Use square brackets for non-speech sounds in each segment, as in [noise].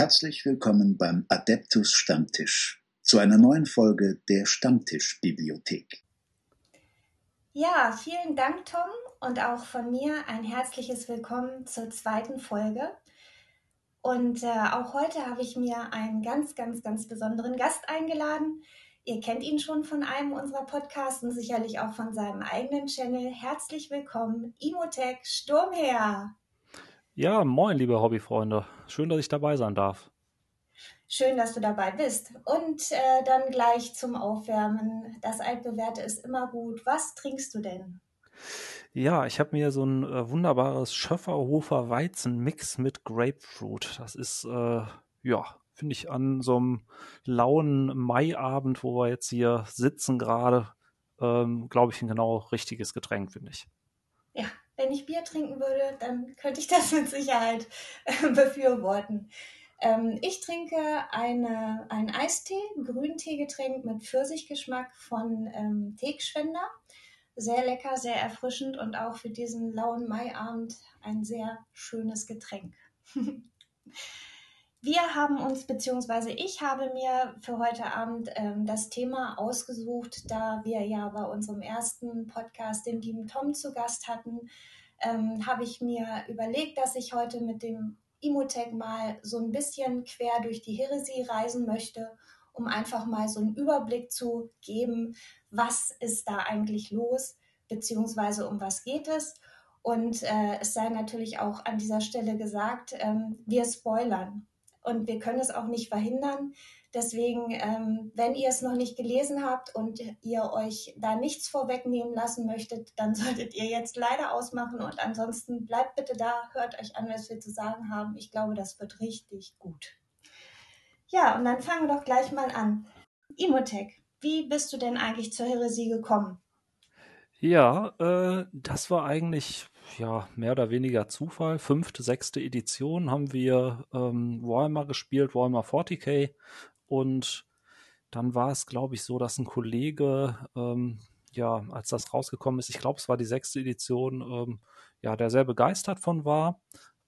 Herzlich willkommen beim Adeptus Stammtisch zu einer neuen Folge der Stammtischbibliothek. Ja, vielen Dank, Tom, und auch von mir ein herzliches Willkommen zur zweiten Folge. Und äh, auch heute habe ich mir einen ganz, ganz, ganz besonderen Gast eingeladen. Ihr kennt ihn schon von einem unserer Podcasts und sicherlich auch von seinem eigenen Channel. Herzlich willkommen, Imotech Sturmherr. Ja, moin, liebe Hobbyfreunde. Schön, dass ich dabei sein darf. Schön, dass du dabei bist. Und äh, dann gleich zum Aufwärmen. Das Altbewährte ist immer gut. Was trinkst du denn? Ja, ich habe mir so ein äh, wunderbares Schöfferhofer Weizenmix mit Grapefruit. Das ist, äh, ja, finde ich an so einem lauen Maiabend, wo wir jetzt hier sitzen gerade, ähm, glaube ich, ein genau richtiges Getränk, finde ich. Ja, wenn ich Bier trinken würde, dann könnte ich das mit Sicherheit äh, befürworten. Ähm, ich trinke eine, einen Eistee, Grünteegetränk mit Pfirsichgeschmack von ähm, Teegschwender. Sehr lecker, sehr erfrischend und auch für diesen lauen Maiabend ein sehr schönes Getränk. [laughs] Wir haben uns, beziehungsweise ich habe mir für heute Abend ähm, das Thema ausgesucht, da wir ja bei unserem ersten Podcast den lieben Tom zu Gast hatten, ähm, habe ich mir überlegt, dass ich heute mit dem Imotech mal so ein bisschen quer durch die Heresie reisen möchte, um einfach mal so einen Überblick zu geben, was ist da eigentlich los, beziehungsweise um was geht es. Und äh, es sei natürlich auch an dieser Stelle gesagt, ähm, wir spoilern und wir können es auch nicht verhindern. Deswegen, ähm, wenn ihr es noch nicht gelesen habt und ihr euch da nichts vorwegnehmen lassen möchtet, dann [laughs] solltet ihr jetzt leider ausmachen und ansonsten bleibt bitte da, hört euch an, was wir zu sagen haben. Ich glaube, das wird richtig gut. Ja, und dann fangen wir doch gleich mal an. Imotech, wie bist du denn eigentlich zur Heresie gekommen? Ja, äh, das war eigentlich ja mehr oder weniger Zufall. Fünfte, sechste Edition haben wir ähm, Warhammer gespielt, Warhammer 40k und dann war es, glaube ich, so, dass ein Kollege, ähm, ja, als das rausgekommen ist, ich glaube, es war die sechste Edition, ähm, ja, der sehr begeistert von war.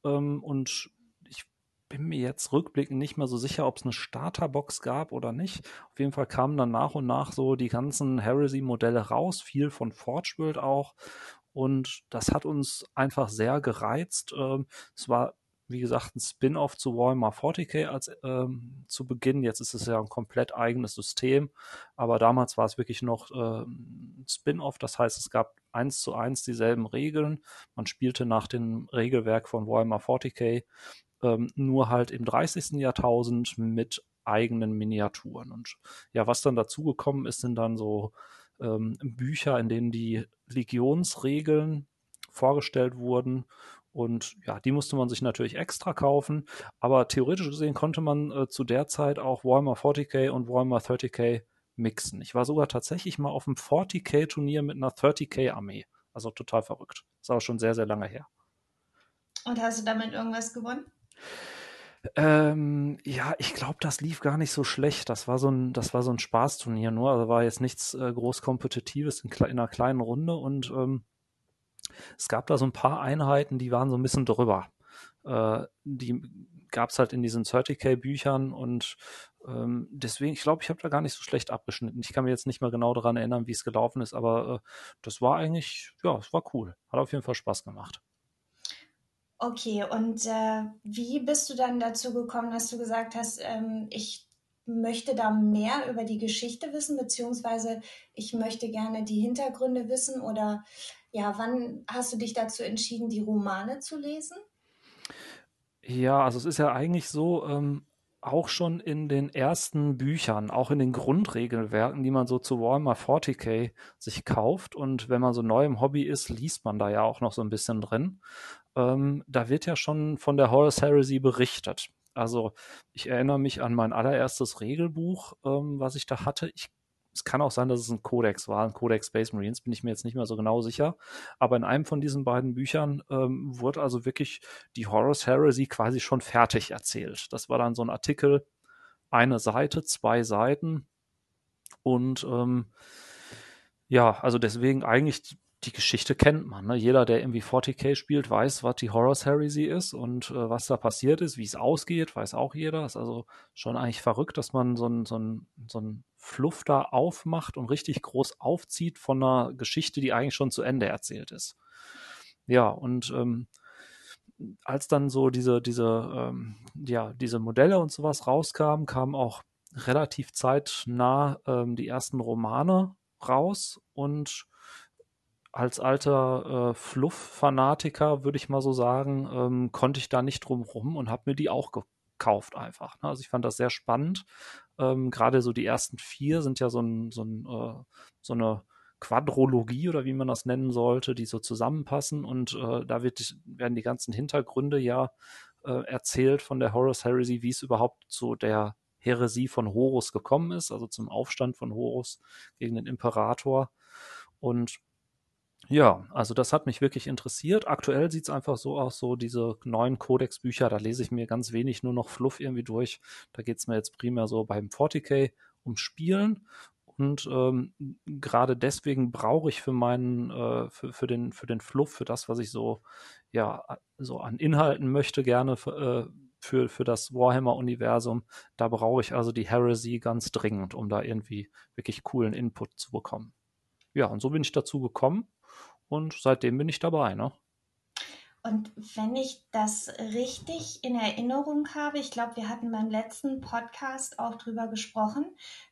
Ähm, und ich bin mir jetzt rückblickend nicht mehr so sicher, ob es eine Starterbox gab oder nicht. Auf jeden Fall kamen dann nach und nach so die ganzen Heresy-Modelle raus, viel von Forge World auch. Und das hat uns einfach sehr gereizt. Ähm, es war wie gesagt, ein Spin-off zu Warhammer 40k als ähm, zu Beginn. Jetzt ist es ja ein komplett eigenes System, aber damals war es wirklich noch äh, ein Spin-off. Das heißt, es gab eins zu eins dieselben Regeln. Man spielte nach dem Regelwerk von Warhammer 40k, ähm, nur halt im 30. Jahrtausend mit eigenen Miniaturen. Und ja, was dann dazugekommen ist, sind dann so ähm, Bücher, in denen die Legionsregeln vorgestellt wurden und ja, die musste man sich natürlich extra kaufen. Aber theoretisch gesehen konnte man äh, zu der Zeit auch Warhammer 40k und Warhammer 30k mixen. Ich war sogar tatsächlich mal auf einem 40k-Turnier mit einer 30k-Armee. Also total verrückt. Ist aber schon sehr, sehr lange her. Und hast du damit irgendwas gewonnen? Ähm, ja, ich glaube, das lief gar nicht so schlecht. Das war so ein, das war so ein Spaßturnier nur. Also war jetzt nichts äh, groß Kompetitives in, in, einer kleinen Runde und ähm, es gab da so ein paar Einheiten, die waren so ein bisschen drüber. Äh, die gab es halt in diesen 30k-Büchern und ähm, deswegen, ich glaube, ich habe da gar nicht so schlecht abgeschnitten. Ich kann mir jetzt nicht mehr genau daran erinnern, wie es gelaufen ist, aber äh, das war eigentlich, ja, es war cool. Hat auf jeden Fall Spaß gemacht. Okay, und äh, wie bist du dann dazu gekommen, dass du gesagt hast, ähm, ich möchte da mehr über die Geschichte wissen, beziehungsweise ich möchte gerne die Hintergründe wissen oder ja, wann hast du dich dazu entschieden, die Romane zu lesen? Ja, also es ist ja eigentlich so, ähm, auch schon in den ersten Büchern, auch in den Grundregelwerken, die man so zu Warhammer 40k sich kauft und wenn man so neu im Hobby ist, liest man da ja auch noch so ein bisschen drin. Ähm, da wird ja schon von der Horus Heresy berichtet. Also ich erinnere mich an mein allererstes Regelbuch, ähm, was ich da hatte. Ich es kann auch sein, dass es ein Codex war, ein Codex Space Marines, bin ich mir jetzt nicht mehr so genau sicher. Aber in einem von diesen beiden Büchern ähm, wurde also wirklich die Horus Heresy quasi schon fertig erzählt. Das war dann so ein Artikel, eine Seite, zwei Seiten. Und ähm, ja, also deswegen eigentlich die Geschichte kennt man. Ne? Jeder, der irgendwie 40k spielt, weiß, was die Horus Heresy ist und äh, was da passiert ist, wie es ausgeht, weiß auch jeder. Ist also schon eigentlich verrückt, dass man so ein, so so Fluff da aufmacht und richtig groß aufzieht von einer Geschichte, die eigentlich schon zu Ende erzählt ist. Ja, und ähm, als dann so diese, diese, ähm, ja, diese Modelle und sowas rauskamen, kamen auch relativ zeitnah ähm, die ersten Romane raus und als alter äh, Fluff-Fanatiker, würde ich mal so sagen, ähm, konnte ich da nicht drum rum und habe mir die auch gekauft einfach. Ne? Also ich fand das sehr spannend. Ähm, Gerade so die ersten vier sind ja so, ein, so, ein, äh, so eine Quadrologie oder wie man das nennen sollte, die so zusammenpassen und äh, da wird, werden die ganzen Hintergründe ja äh, erzählt von der Horus Heresy, wie es überhaupt zu der Heresie von Horus gekommen ist, also zum Aufstand von Horus gegen den Imperator. Und ja, also das hat mich wirklich interessiert. Aktuell sieht es einfach so aus, so diese neuen Codex-Bücher, da lese ich mir ganz wenig nur noch Fluff irgendwie durch. Da geht es mir jetzt primär so beim 40k um Spielen. Und ähm, gerade deswegen brauche ich für meinen, äh, für, für, den, für den Fluff, für das, was ich so, ja, so an Inhalten möchte, gerne äh, für, für das Warhammer-Universum, da brauche ich also die Heresy ganz dringend, um da irgendwie wirklich coolen Input zu bekommen. Ja, und so bin ich dazu gekommen und seitdem bin ich dabei, ne? Und wenn ich das richtig in Erinnerung habe, ich glaube, wir hatten beim letzten Podcast auch drüber gesprochen,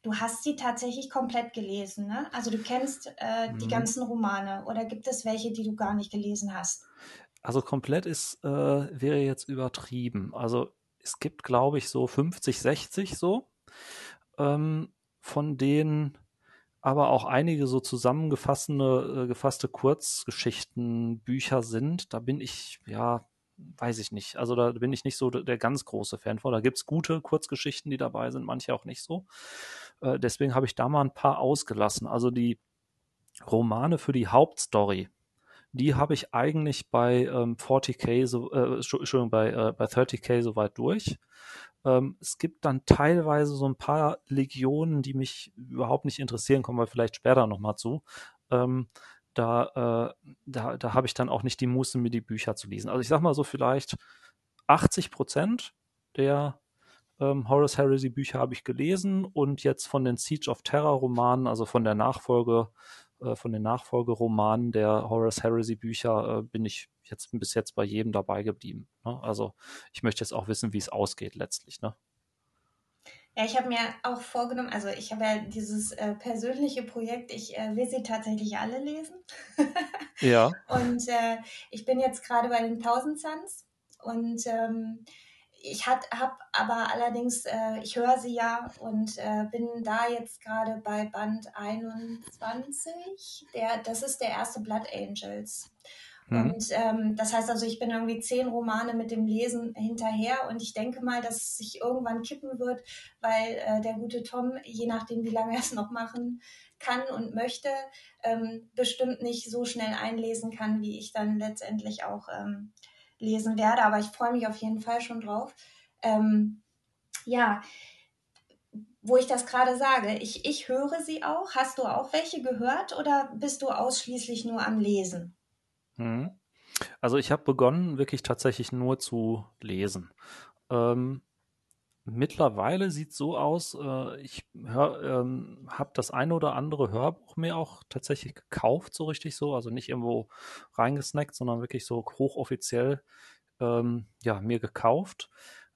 du hast sie tatsächlich komplett gelesen, ne? Also du kennst äh, die mhm. ganzen Romane oder gibt es welche, die du gar nicht gelesen hast? Also komplett ist, äh, wäre jetzt übertrieben. Also es gibt, glaube ich, so 50, 60 so, ähm, von denen aber auch einige so zusammengefasste äh, gefasste Kurzgeschichten, Bücher sind. Da bin ich, ja, weiß ich nicht. Also da bin ich nicht so der ganz große Fan von. Da gibt's gute Kurzgeschichten, die dabei sind, manche auch nicht so. Äh, deswegen habe ich da mal ein paar ausgelassen. Also die Romane für die Hauptstory, die habe ich eigentlich bei ähm, 40k, so, äh, Entschuldigung, bei, äh, bei 30k soweit durch. Ähm, es gibt dann teilweise so ein paar Legionen, die mich überhaupt nicht interessieren, kommen wir vielleicht später nochmal zu. Ähm, da, äh, da, da habe ich dann auch nicht die Muße, mir die Bücher zu lesen. Also ich sag mal so vielleicht 80 Prozent der ähm, Horus Heresy Bücher habe ich gelesen und jetzt von den Siege of Terror Romanen, also von der Nachfolge äh, von den Nachfolgeromanen der Horus Heresy Bücher äh, bin ich jetzt bis jetzt bei jedem dabei geblieben. Ne? Also ich möchte jetzt auch wissen, wie es ausgeht letztlich. Ne? Ja, ich habe mir auch vorgenommen, also ich habe ja dieses äh, persönliche Projekt, ich äh, will sie tatsächlich alle lesen. ja. [laughs] Und äh, ich bin jetzt gerade bei den 1000 Suns und ähm, ich habe aber allerdings, äh, ich höre sie ja und äh, bin da jetzt gerade bei Band 21. Der, das ist der erste Blood Angels. Mhm. Und ähm, das heißt also, ich bin irgendwie zehn Romane mit dem Lesen hinterher und ich denke mal, dass es sich irgendwann kippen wird, weil äh, der gute Tom, je nachdem, wie lange er es noch machen kann und möchte, ähm, bestimmt nicht so schnell einlesen kann, wie ich dann letztendlich auch ähm, lesen werde, aber ich freue mich auf jeden Fall schon drauf. Ähm, ja, wo ich das gerade sage, ich, ich höre sie auch. Hast du auch welche gehört oder bist du ausschließlich nur am Lesen? Hm. Also ich habe begonnen, wirklich tatsächlich nur zu lesen. Ähm, Mittlerweile sieht so aus, äh, ich ähm, habe das eine oder andere Hörbuch mir auch tatsächlich gekauft, so richtig so, also nicht irgendwo reingesnackt, sondern wirklich so hochoffiziell ähm, ja, mir gekauft.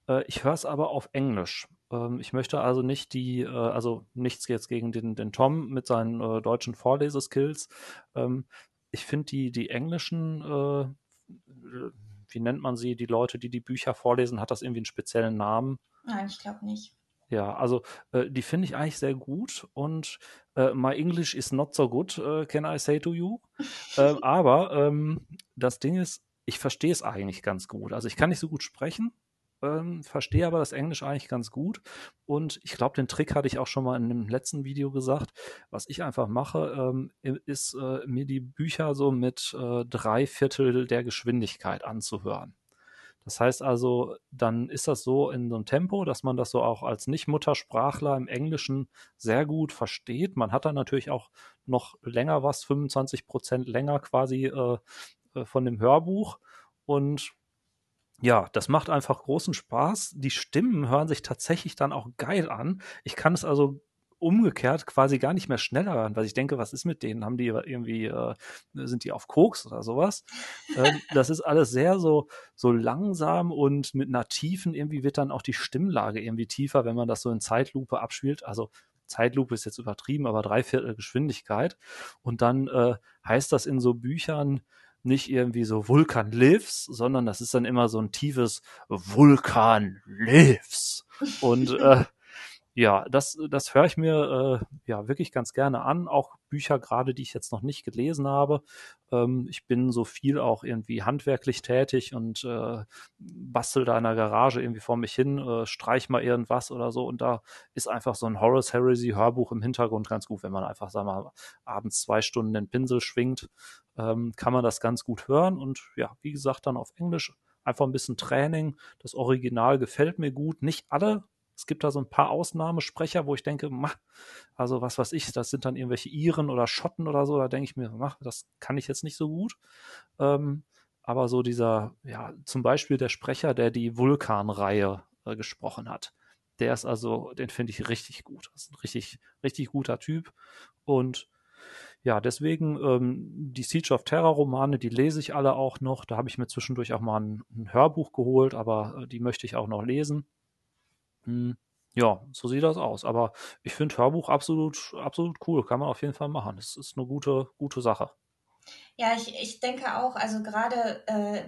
Äh, ich höre es aber auf Englisch. Ähm, ich möchte also nicht die, äh, also nichts jetzt gegen den, den Tom mit seinen äh, deutschen Vorleseskills. Ähm, ich finde die, die englischen äh, wie nennt man sie, die Leute, die die Bücher vorlesen, hat das irgendwie einen speziellen Namen? Nein, ich glaube nicht. Ja, also äh, die finde ich eigentlich sehr gut und äh, my English is not so good, äh, can I say to you? [laughs] Ähm, aber ähm, das Ding ist, ich verstehe es eigentlich ganz gut. Also ich kann nicht so gut sprechen, ähm, verstehe aber das Englisch eigentlich ganz gut. Und ich glaube, den Trick hatte ich auch schon mal in dem letzten Video gesagt. Was ich einfach mache, ähm, ist äh, mir die Bücher so mit äh, drei Viertel der Geschwindigkeit anzuhören. Das heißt also, dann ist das so in so einem Tempo, dass man das so auch als Nicht-Muttersprachler im Englischen sehr gut versteht. Man hat dann natürlich auch noch länger was, 25 Prozent länger quasi äh, äh, von dem Hörbuch. Und ja, das macht einfach großen Spaß. Die Stimmen hören sich tatsächlich dann auch geil an. Ich kann es also umgekehrt quasi gar nicht mehr schneller hören, weil ich denke, was ist mit denen? Haben die irgendwie, äh, sind die auf Koks oder sowas? ähm, das ist alles sehr so, so langsam und mit einer tiefen, irgendwie wird dann auch die Stimmlage irgendwie tiefer, wenn man das so in Zeitlupe abspielt. Also Zeitlupe ist jetzt übertrieben, aber Dreiviertel Geschwindigkeit. Und dann äh, heißt das in so Büchern, nicht irgendwie so Vulkan lives, sondern das ist dann immer so ein tiefes Vulkan lives. Und äh, ja, das, das höre ich mir äh, ja wirklich ganz gerne an. Auch Bücher gerade, die ich jetzt noch nicht gelesen habe. Ähm, ich bin so viel auch irgendwie handwerklich tätig und äh, bastel da in der Garage irgendwie vor mich hin, äh, streich mal irgendwas oder so. Und da ist einfach so ein Horace Heresy Hörbuch im Hintergrund ganz gut, wenn man einfach, sagen wir mal, abends zwei Stunden den Pinsel schwingt, ähm, kann man das ganz gut hören. Und ja, wie gesagt, dann auf Englisch einfach ein bisschen Training. Das Original gefällt mir gut. Nicht alle es gibt da so ein paar Ausnahmesprecher, wo ich denke, mach, also was weiß ich, das sind dann irgendwelche Iren oder Schotten oder so, da denke ich mir, mach, das kann ich jetzt nicht so gut. Ähm, aber so dieser, ja, zum Beispiel der Sprecher, der die Vulkanreihe äh, gesprochen hat, der ist also, den finde ich richtig gut. Das ist ein richtig, richtig guter Typ. Und ja, deswegen ähm, die Siege of Terror Romane, die lese ich alle auch noch. Da habe ich mir zwischendurch auch mal ein, ein Hörbuch geholt, aber äh, die möchte ich auch noch lesen. Hm, ja, so sieht das aus. Aber ich finde Hörbuch absolut, absolut cool. Kann man auf jeden Fall machen. Es ist eine gute, gute Sache. Ja, ich, ich denke auch, also gerade äh,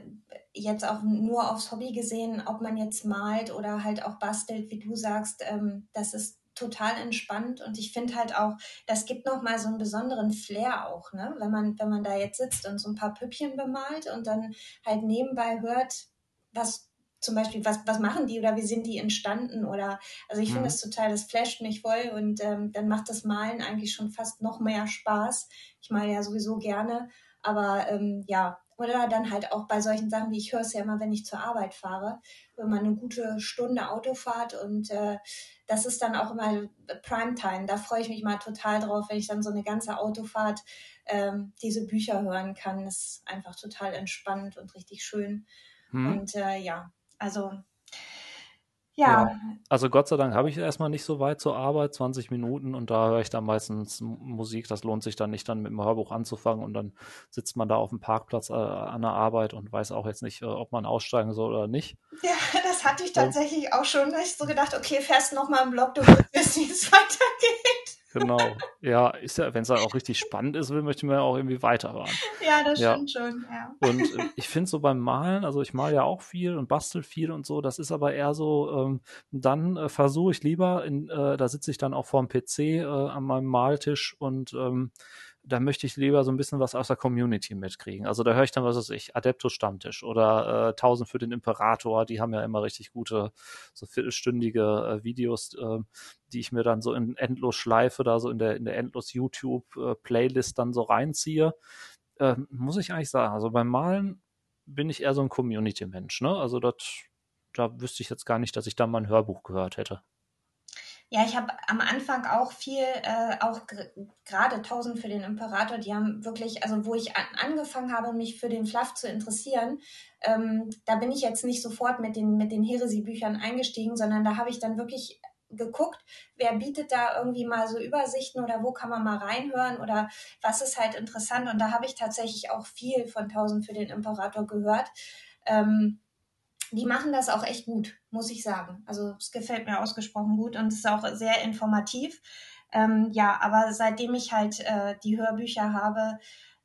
jetzt auch nur aufs Hobby gesehen, ob man jetzt malt oder halt auch bastelt, wie du sagst, ähm, das ist total entspannt und ich finde halt auch, das gibt noch mal so einen besonderen Flair auch, ne? Wenn man wenn man da jetzt sitzt und so ein paar Püppchen bemalt und dann halt nebenbei hört, was zum Beispiel, was, was machen die oder wie sind die entstanden oder, also ich mhm. finde das total, das flasht mich voll und ähm, dann macht das Malen eigentlich schon fast noch mehr Spaß. Ich male ja sowieso gerne, aber ähm, ja, oder dann halt auch bei solchen Sachen, wie ich höre es ja immer, wenn ich zur Arbeit fahre, wenn man eine gute Stunde Auto fahrt und äh, das ist dann auch immer Primetime. Da freue ich mich mal total drauf, wenn ich dann so eine ganze Autofahrt ähm, diese Bücher hören kann. Das ist einfach total entspannt und richtig schön. Hm. Und äh, ja, also ja. ja. Also Gott sei Dank habe ich erstmal nicht so weit zur Arbeit, 20 Minuten und da höre ich dann meistens Musik. Das lohnt sich dann nicht, dann mit dem Hörbuch anzufangen und dann sitzt man da auf dem Parkplatz äh, an der Arbeit und weiß auch jetzt nicht, äh, ob man aussteigen soll oder nicht. Ja, [laughs] das hatte ich tatsächlich auch schon. Da ich so gedacht, okay, fährst nochmal im Block, du wirst, wie es weitergeht. Genau. Ja, ist ja, wenn es dann auch richtig spannend ist, will, möchte man ja auch irgendwie weiterhören. Ja, das ja. stimmt schon, ja. Und äh, ich finde so beim Malen, also ich male ja auch viel und bastel viel und so, das ist aber eher so, ähm, dann äh, versuche ich lieber, in, äh, da sitze ich dann auch vorm PC äh, an meinem Maltisch und ähm, da möchte ich lieber so ein bisschen was aus der Community mitkriegen. Also da höre ich dann, was weiß ich, Adeptus Stammtisch oder äh, 1000 für den Imperator, die haben ja immer richtig gute, so viertelstündige äh, Videos, äh, die ich mir dann so in endlos Schleife, da so in der, in der endlos YouTube-Playlist äh, dann so reinziehe. Äh, muss ich eigentlich sagen, also beim Malen bin ich eher so ein Community-Mensch, ne? Also das, da wüsste ich jetzt gar nicht, dass ich da mal ein Hörbuch gehört hätte. Ja, ich habe am Anfang auch viel, äh, auch gerade 1000 für den Imperator, die haben wirklich, also wo ich an, angefangen habe, mich für den Fluff zu interessieren, ähm, da bin ich jetzt nicht sofort mit den, mit den Heresy-Büchern eingestiegen, sondern da habe ich dann wirklich geguckt, wer bietet da irgendwie mal so Übersichten oder wo kann man mal reinhören oder was ist halt interessant. Und da habe ich tatsächlich auch viel von 1000 für den Imperator gehört. Ähm, die machen das auch echt gut, muss ich sagen. Also es gefällt mir ausgesprochen gut und es ist auch sehr informativ. Ähm, ja, aber seitdem ich halt äh, die Hörbücher habe,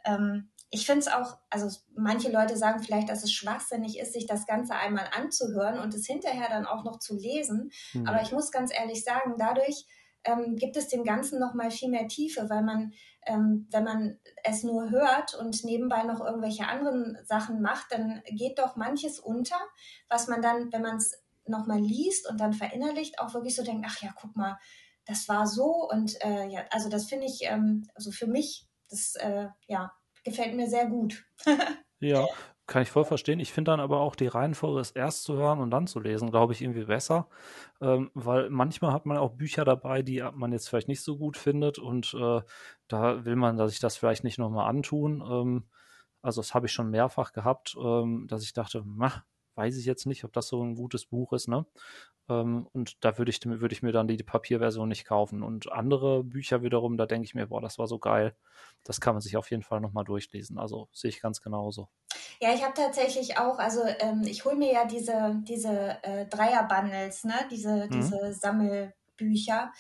ähm, ich finde es auch, also manche Leute sagen vielleicht, dass es schwachsinnig ist, sich das Ganze einmal anzuhören und es hinterher dann auch noch zu lesen. Mhm. Aber ich muss ganz ehrlich sagen, dadurch ähm, gibt es dem Ganzen noch mal viel mehr Tiefe, weil man, ähm, wenn man es nur hört und nebenbei noch irgendwelche anderen Sachen macht, dann geht doch manches unter, was man dann, wenn man es noch mal liest und dann verinnerlicht, auch wirklich so denkt, ach ja, guck mal, das war so und äh, ja, also das finde ich, ähm, also für mich, das äh, ja gefällt mir sehr gut. [laughs] ja, kann ich voll verstehen. Ich finde dann aber auch die Reihenfolge, es erst zu hören und dann zu lesen, glaube ich, irgendwie besser. Ähm, weil manchmal hat man auch Bücher dabei, die man jetzt vielleicht nicht so gut findet und äh, da will man, dass ich das vielleicht nicht nochmal antun. Ähm, also das habe ich schon mehrfach gehabt, ähm, dass ich dachte, mach, weiß ich jetzt nicht, ob das so ein gutes Buch ist, ne? Ähm, und da würde ich, würd ich mir dann die, die Papierversion nicht kaufen. Und andere Bücher wiederum, da denke ich mir, boah, das war so geil. Das kann man sich auf jeden Fall nochmal durchlesen. Also sehe ich ganz genauso. Ja, ich habe tatsächlich auch, also ähm, ich hole mir ja diese, diese äh, Dreier-Bundles, ne? diese, mhm. diese Sammelbücher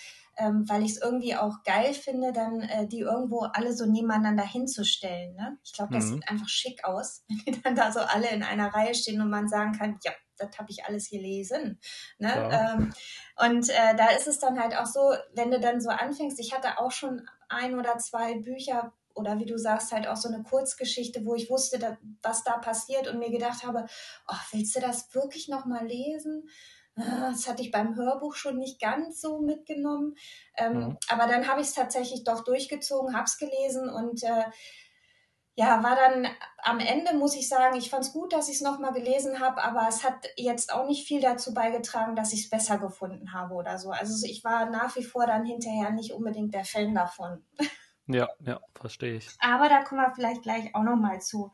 ähm, weil ich es irgendwie auch geil finde, dann äh, die irgendwo alle so nebeneinander hinzustellen. Ne? Ich glaube, das mhm. sieht einfach schick aus, [laughs] wenn die dann da so alle in einer Reihe stehen und man sagen kann, ja, das habe ich alles gelesen. Ne? Ja. Ähm, und äh, da ist es dann halt auch so, wenn du dann so anfängst, ich hatte auch schon ein oder zwei Bücher, oder wie du sagst, halt auch so eine Kurzgeschichte, wo ich wusste, da, was da passiert und mir gedacht habe, oh, willst du das wirklich nochmal lesen? Das hatte ich beim Hörbuch schon nicht ganz so mitgenommen. Ähm, mhm. Aber dann habe ich es tatsächlich doch durchgezogen, habe es gelesen und äh, ja, war dann am Ende, muss ich sagen, ich fand es gut, dass ich es nochmal gelesen habe, aber es hat jetzt auch nicht viel dazu beigetragen, dass ich es besser gefunden habe oder so. Also ich war nach wie vor dann hinterher nicht unbedingt der Fan davon. Ja, ja, verstehe ich. Aber da kommen wir vielleicht gleich auch nochmal zu.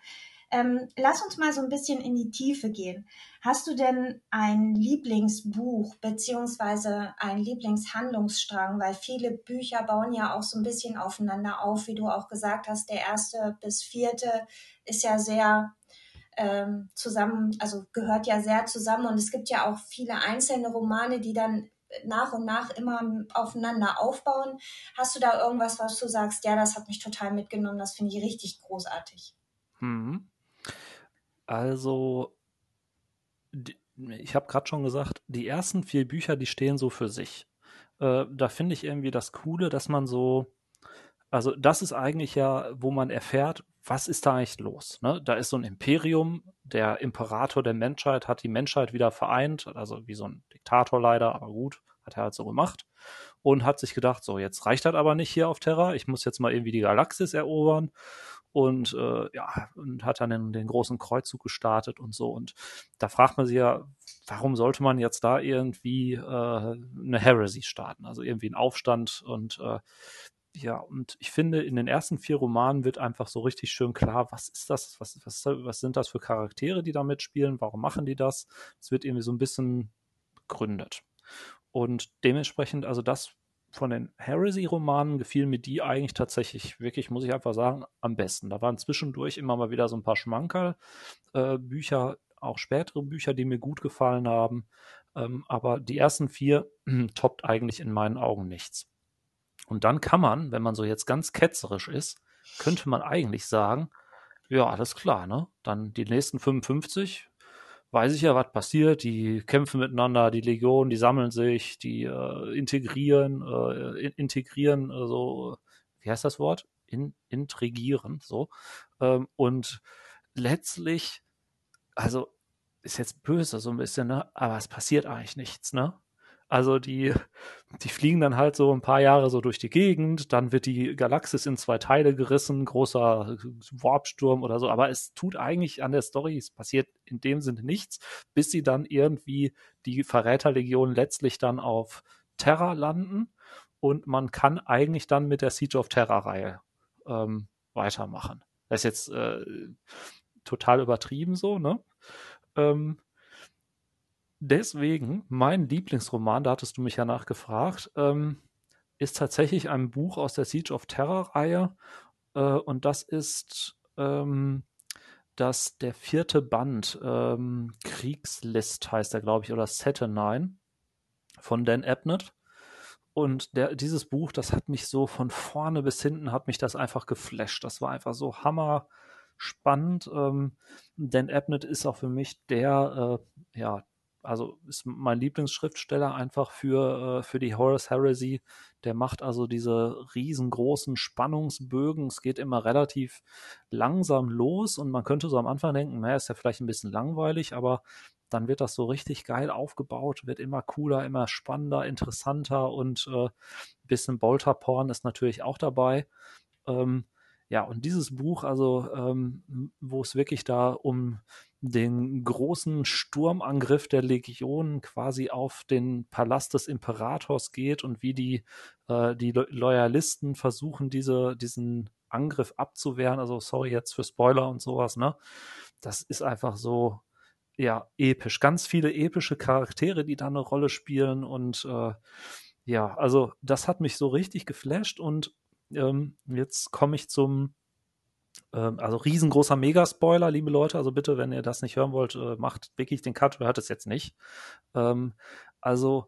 Ähm, lass uns mal so ein bisschen in die Tiefe gehen. Hast du denn ein Lieblingsbuch beziehungsweise ein Lieblingshandlungsstrang? Weil viele Bücher bauen ja auch so ein bisschen aufeinander auf, wie du auch gesagt hast. Der erste bis vierte ist ja sehr ähm, zusammen, also gehört ja sehr zusammen. Und es gibt ja auch viele einzelne Romane, die dann nach und nach immer aufeinander aufbauen. Hast du da irgendwas, was du sagst, ja, das hat mich total mitgenommen, das finde ich richtig großartig? Mhm. Also, ich habe gerade schon gesagt, die ersten vier Bücher, die stehen so für sich. Äh, da finde ich irgendwie das Coole, dass man so, also das ist eigentlich ja, wo man erfährt, was ist da eigentlich los? Ne? Da ist so ein Imperium, der Imperator der Menschheit hat die Menschheit wieder vereint, also wie so ein Diktator leider, aber gut, hat er halt so gemacht und hat sich gedacht, so jetzt reicht das aber nicht hier auf Terra, ich muss jetzt mal irgendwie die Galaxis erobern und äh, ja, und hat dann den, den großen Kreuzzug gestartet und so. Und da fragt man sich ja, warum sollte man jetzt da irgendwie äh, eine Heresy starten? Also irgendwie einen Aufstand und äh, ja, und ich finde, in den ersten vier Romanen wird einfach so richtig schön klar, was ist das, was, was, was sind das für Charaktere, die da mitspielen, warum machen die das? Es wird irgendwie so ein bisschen begründet. Und dementsprechend, also das von den Heresy-Romanen gefiel mir die eigentlich tatsächlich wirklich, muss ich einfach sagen, am besten. Da waren zwischendurch immer mal wieder so ein paar Schmankerl-Bücher, äh, auch spätere Bücher, die mir gut gefallen haben. Ähm, aber die ersten vier [clears throat] toppt eigentlich in meinen Augen nichts. Und dann kann man, wenn man so jetzt ganz ketzerisch ist, könnte man eigentlich sagen, ja, alles klar, ne? Dann die nächsten 55 weiß ich ja, was passiert. Die kämpfen miteinander, die Legionen, die sammeln sich, die äh, integrieren, äh, integrieren, äh, so, wie heißt das Wort? In, intrigieren, so. Ähm, und letztlich, also ist jetzt böse so ein bisschen, ne? aber es passiert eigentlich nichts, ne? Also die, die fliegen dann halt so ein paar Jahre so durch die Gegend, dann wird die Galaxis in zwei Teile gerissen, großer Warpsturm oder so, aber es tut eigentlich an der Story, es passiert in dem Sinne nichts, bis sie dann irgendwie die Verräterlegion letztlich dann auf Terra landen und man kann eigentlich dann mit der Siege of Terra-Reihe ähm, weitermachen. Das ist jetzt äh, total übertrieben so, ne? Ähm, deswegen, mein Lieblingsroman, da hattest du mich ja nachgefragt, ähm, ist tatsächlich ein Buch aus der Siege of Terror-Reihe. Äh, und das ist ähm, das der vierte Band, ähm, Kriegslist heißt er, glaube ich, oder Saturnine von Dan Abnett. Und der, dieses Buch, das hat mich so von vorne bis hinten, hat mich das einfach geflasht. Das war einfach so hammer spannend. Ähm, Dan Abnett ist auch für mich der, äh, ja, also ist mein Lieblingsschriftsteller einfach für, äh, für die Horus Heresy. Der macht also diese riesengroßen Spannungsbögen. Es geht immer relativ langsam los und man könnte so am Anfang denken, naja, ist ja vielleicht ein bisschen langweilig, aber dann wird das so richtig geil aufgebaut, wird immer cooler, immer spannender, interessanter und äh, ein bisschen Bolterporn ist natürlich auch dabei. Ähm, ja, und dieses Buch, also ähm, wo es wirklich da um den großen Sturmangriff der Legion quasi auf den Palast des Imperators geht und wie die, äh, die Loyalisten versuchen, diese, diesen Angriff abzuwehren. Also sorry jetzt für Spoiler und sowas, ne? Das ist einfach so, ja, episch. Ganz viele epische Charaktere, die da eine Rolle spielen und äh, ja, also das hat mich so richtig geflasht und ähm, jetzt komme ich zum also riesengroßer Megaspoiler, liebe Leute. Also bitte, wenn ihr das nicht hören wollt, äh, macht wirklich den Cut, hört es jetzt nicht. Ähm, also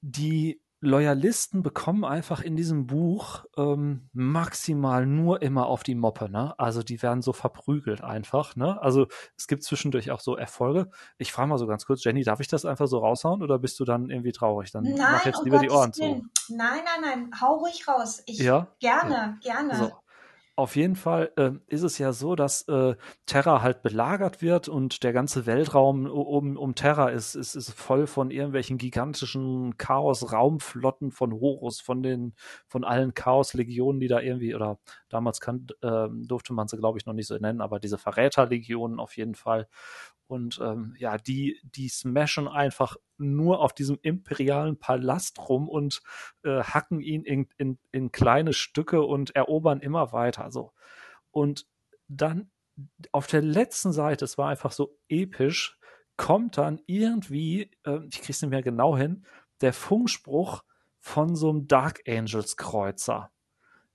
die Loyalisten bekommen einfach in diesem Buch ähm, maximal nur immer auf die Moppe, ne? Also die werden so verprügelt einfach, ne? Also es gibt zwischendurch auch so Erfolge. Ich frage mal so ganz kurz, Jenny, darf ich das einfach so raushauen oder bist du dann irgendwie traurig? Dann nein, mach jetzt lieber die Ohren zu. Nein, nein, nein, hau ruhig raus. Ich ja? gerne, ja. gerne. So. Auf jeden Fall äh, ist es ja so, dass äh, Terra halt belagert wird und der ganze Weltraum um, um Terra ist, ist, ist voll von irgendwelchen gigantischen Chaos-Raumflotten von Horus, von den, von allen Chaos-Legionen, die da irgendwie, oder damals kann, äh, durfte man sie, glaube ich, noch nicht so nennen, aber diese Verräter-Legionen auf jeden Fall. Und ähm, ja, die, die smashen einfach nur auf diesem imperialen Palast rum und äh, hacken ihn in, in, in kleine Stücke und erobern immer weiter. So. Und dann auf der letzten Seite, es war einfach so episch, kommt dann irgendwie, äh, ich krieg's nicht mehr genau hin, der Funkspruch von so einem Dark Angels Kreuzer.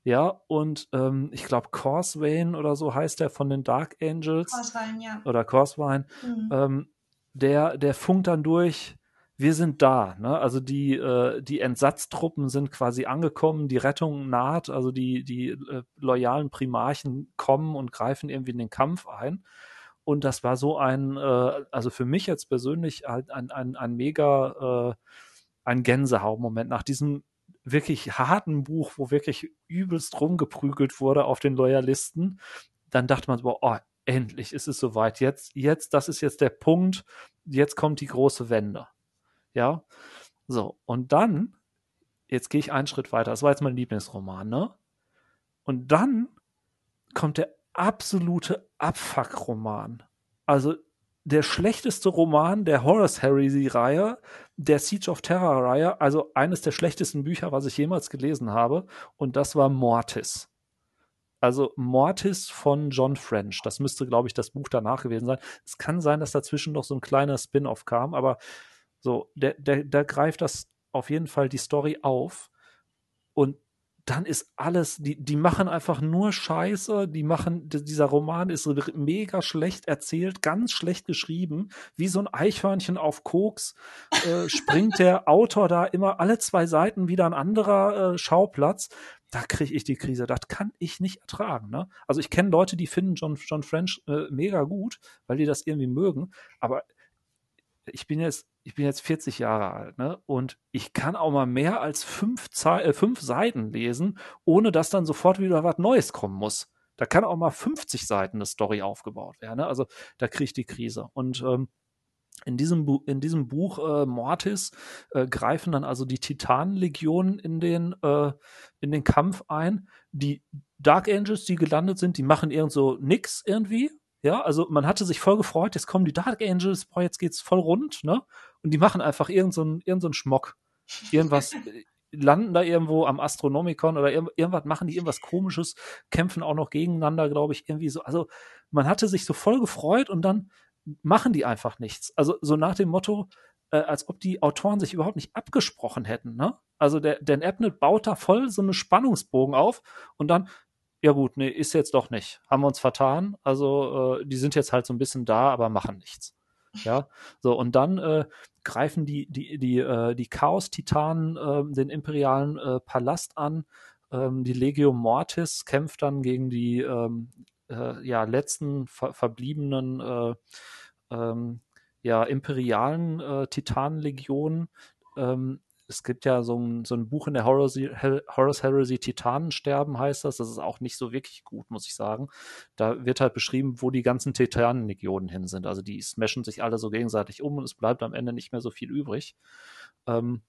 Ja, und ähm, ich glaube, Corswain oder so heißt der von den Dark Angels. Corswain, ja. Oder Corswain. Mhm. Ähm, der, der funkt dann durch, wir sind da. Ne? Also die, äh, die Entsatztruppen sind quasi angekommen, die Rettung naht, also die, die äh, loyalen Primarchen kommen und greifen irgendwie in den Kampf ein. Und das war so ein, äh, also für mich jetzt persönlich halt ein, ein, ein mega, äh, ein Gänsehautmoment nach diesem wirklich harten Buch, wo wirklich übelst rumgeprügelt wurde auf den Loyalisten, dann dachte man so, oh, endlich ist es soweit. Jetzt, jetzt, das ist jetzt der Punkt. Jetzt kommt die große Wende. Ja. So. Und dann, jetzt gehe ich einen Schritt weiter. Das war jetzt mein Lieblingsroman, ne? Und dann kommt der absolute Abfuck-Roman. Also der schlechteste Roman der Horace Heresy-Reihe, der Siege of Terror-Reihe, also eines der schlechtesten Bücher, was ich jemals gelesen habe, und das war Mortis. Also Mortis von John French. Das müsste, glaube ich, das Buch danach gewesen sein. Es kann sein, dass dazwischen noch so ein kleiner Spin-off kam, aber so, der greift das auf jeden Fall die Story auf. Und dann ist alles, die, die machen einfach nur Scheiße, die machen, dieser Roman ist mega schlecht erzählt, ganz schlecht geschrieben, wie so ein Eichhörnchen auf Koks, äh, springt der Autor da immer alle zwei Seiten wieder ein anderer äh, Schauplatz. Da kriege ich die Krise, das kann ich nicht ertragen. Ne? Also ich kenne Leute, die finden John, John French äh, mega gut, weil die das irgendwie mögen, aber ich bin jetzt, ich bin jetzt 40 Jahre alt, ne? Und ich kann auch mal mehr als fünf, Ze äh, fünf Seiten lesen, ohne dass dann sofort wieder was Neues kommen muss. Da kann auch mal 50 Seiten eine Story aufgebaut werden. Ne? Also da kriege ich die Krise. Und ähm, in diesem, Bu in diesem Buch äh, Mortis äh, greifen dann also die Titanenlegionen in den, äh, in den Kampf ein. Die Dark Angels, die gelandet sind, die machen irgend so nix irgendwie, ja, also man hatte sich voll gefreut, jetzt kommen die Dark Angels, boah, jetzt geht's voll rund, ne? Und die machen einfach irgendeinen so, irgend so Schmock. Irgendwas, äh, landen da irgendwo am Astronomikon oder irg irgendwas, machen die irgendwas komisches, kämpfen auch noch gegeneinander, glaube ich, irgendwie so. Also man hatte sich so voll gefreut und dann machen die einfach nichts. Also so nach dem Motto, äh, als ob die Autoren sich überhaupt nicht abgesprochen hätten, ne? Also der Dan Abnett baut da voll so eine Spannungsbogen auf und dann, ja gut, nee, ist jetzt doch nicht. Haben wir uns vertan. Also äh, die sind jetzt halt so ein bisschen da, aber machen nichts. Ja, so und dann äh, greifen die die die äh, die Chaos-Titanen äh, den imperialen äh, Palast an. Ähm, die Legio Mortis kämpft dann gegen die ähm, äh, ja letzten ver verbliebenen äh, ähm, ja imperialen äh, Titanenlegionen. Ähm, es gibt ja so ein, so ein Buch in der Horus Heresy, Titanensterben heißt das. Das ist auch nicht so wirklich gut, muss ich sagen. Da wird halt beschrieben, wo die ganzen Titanenlegionen hin sind. Also die smashen sich alle so gegenseitig um und es bleibt am Ende nicht mehr so viel übrig. Ähm,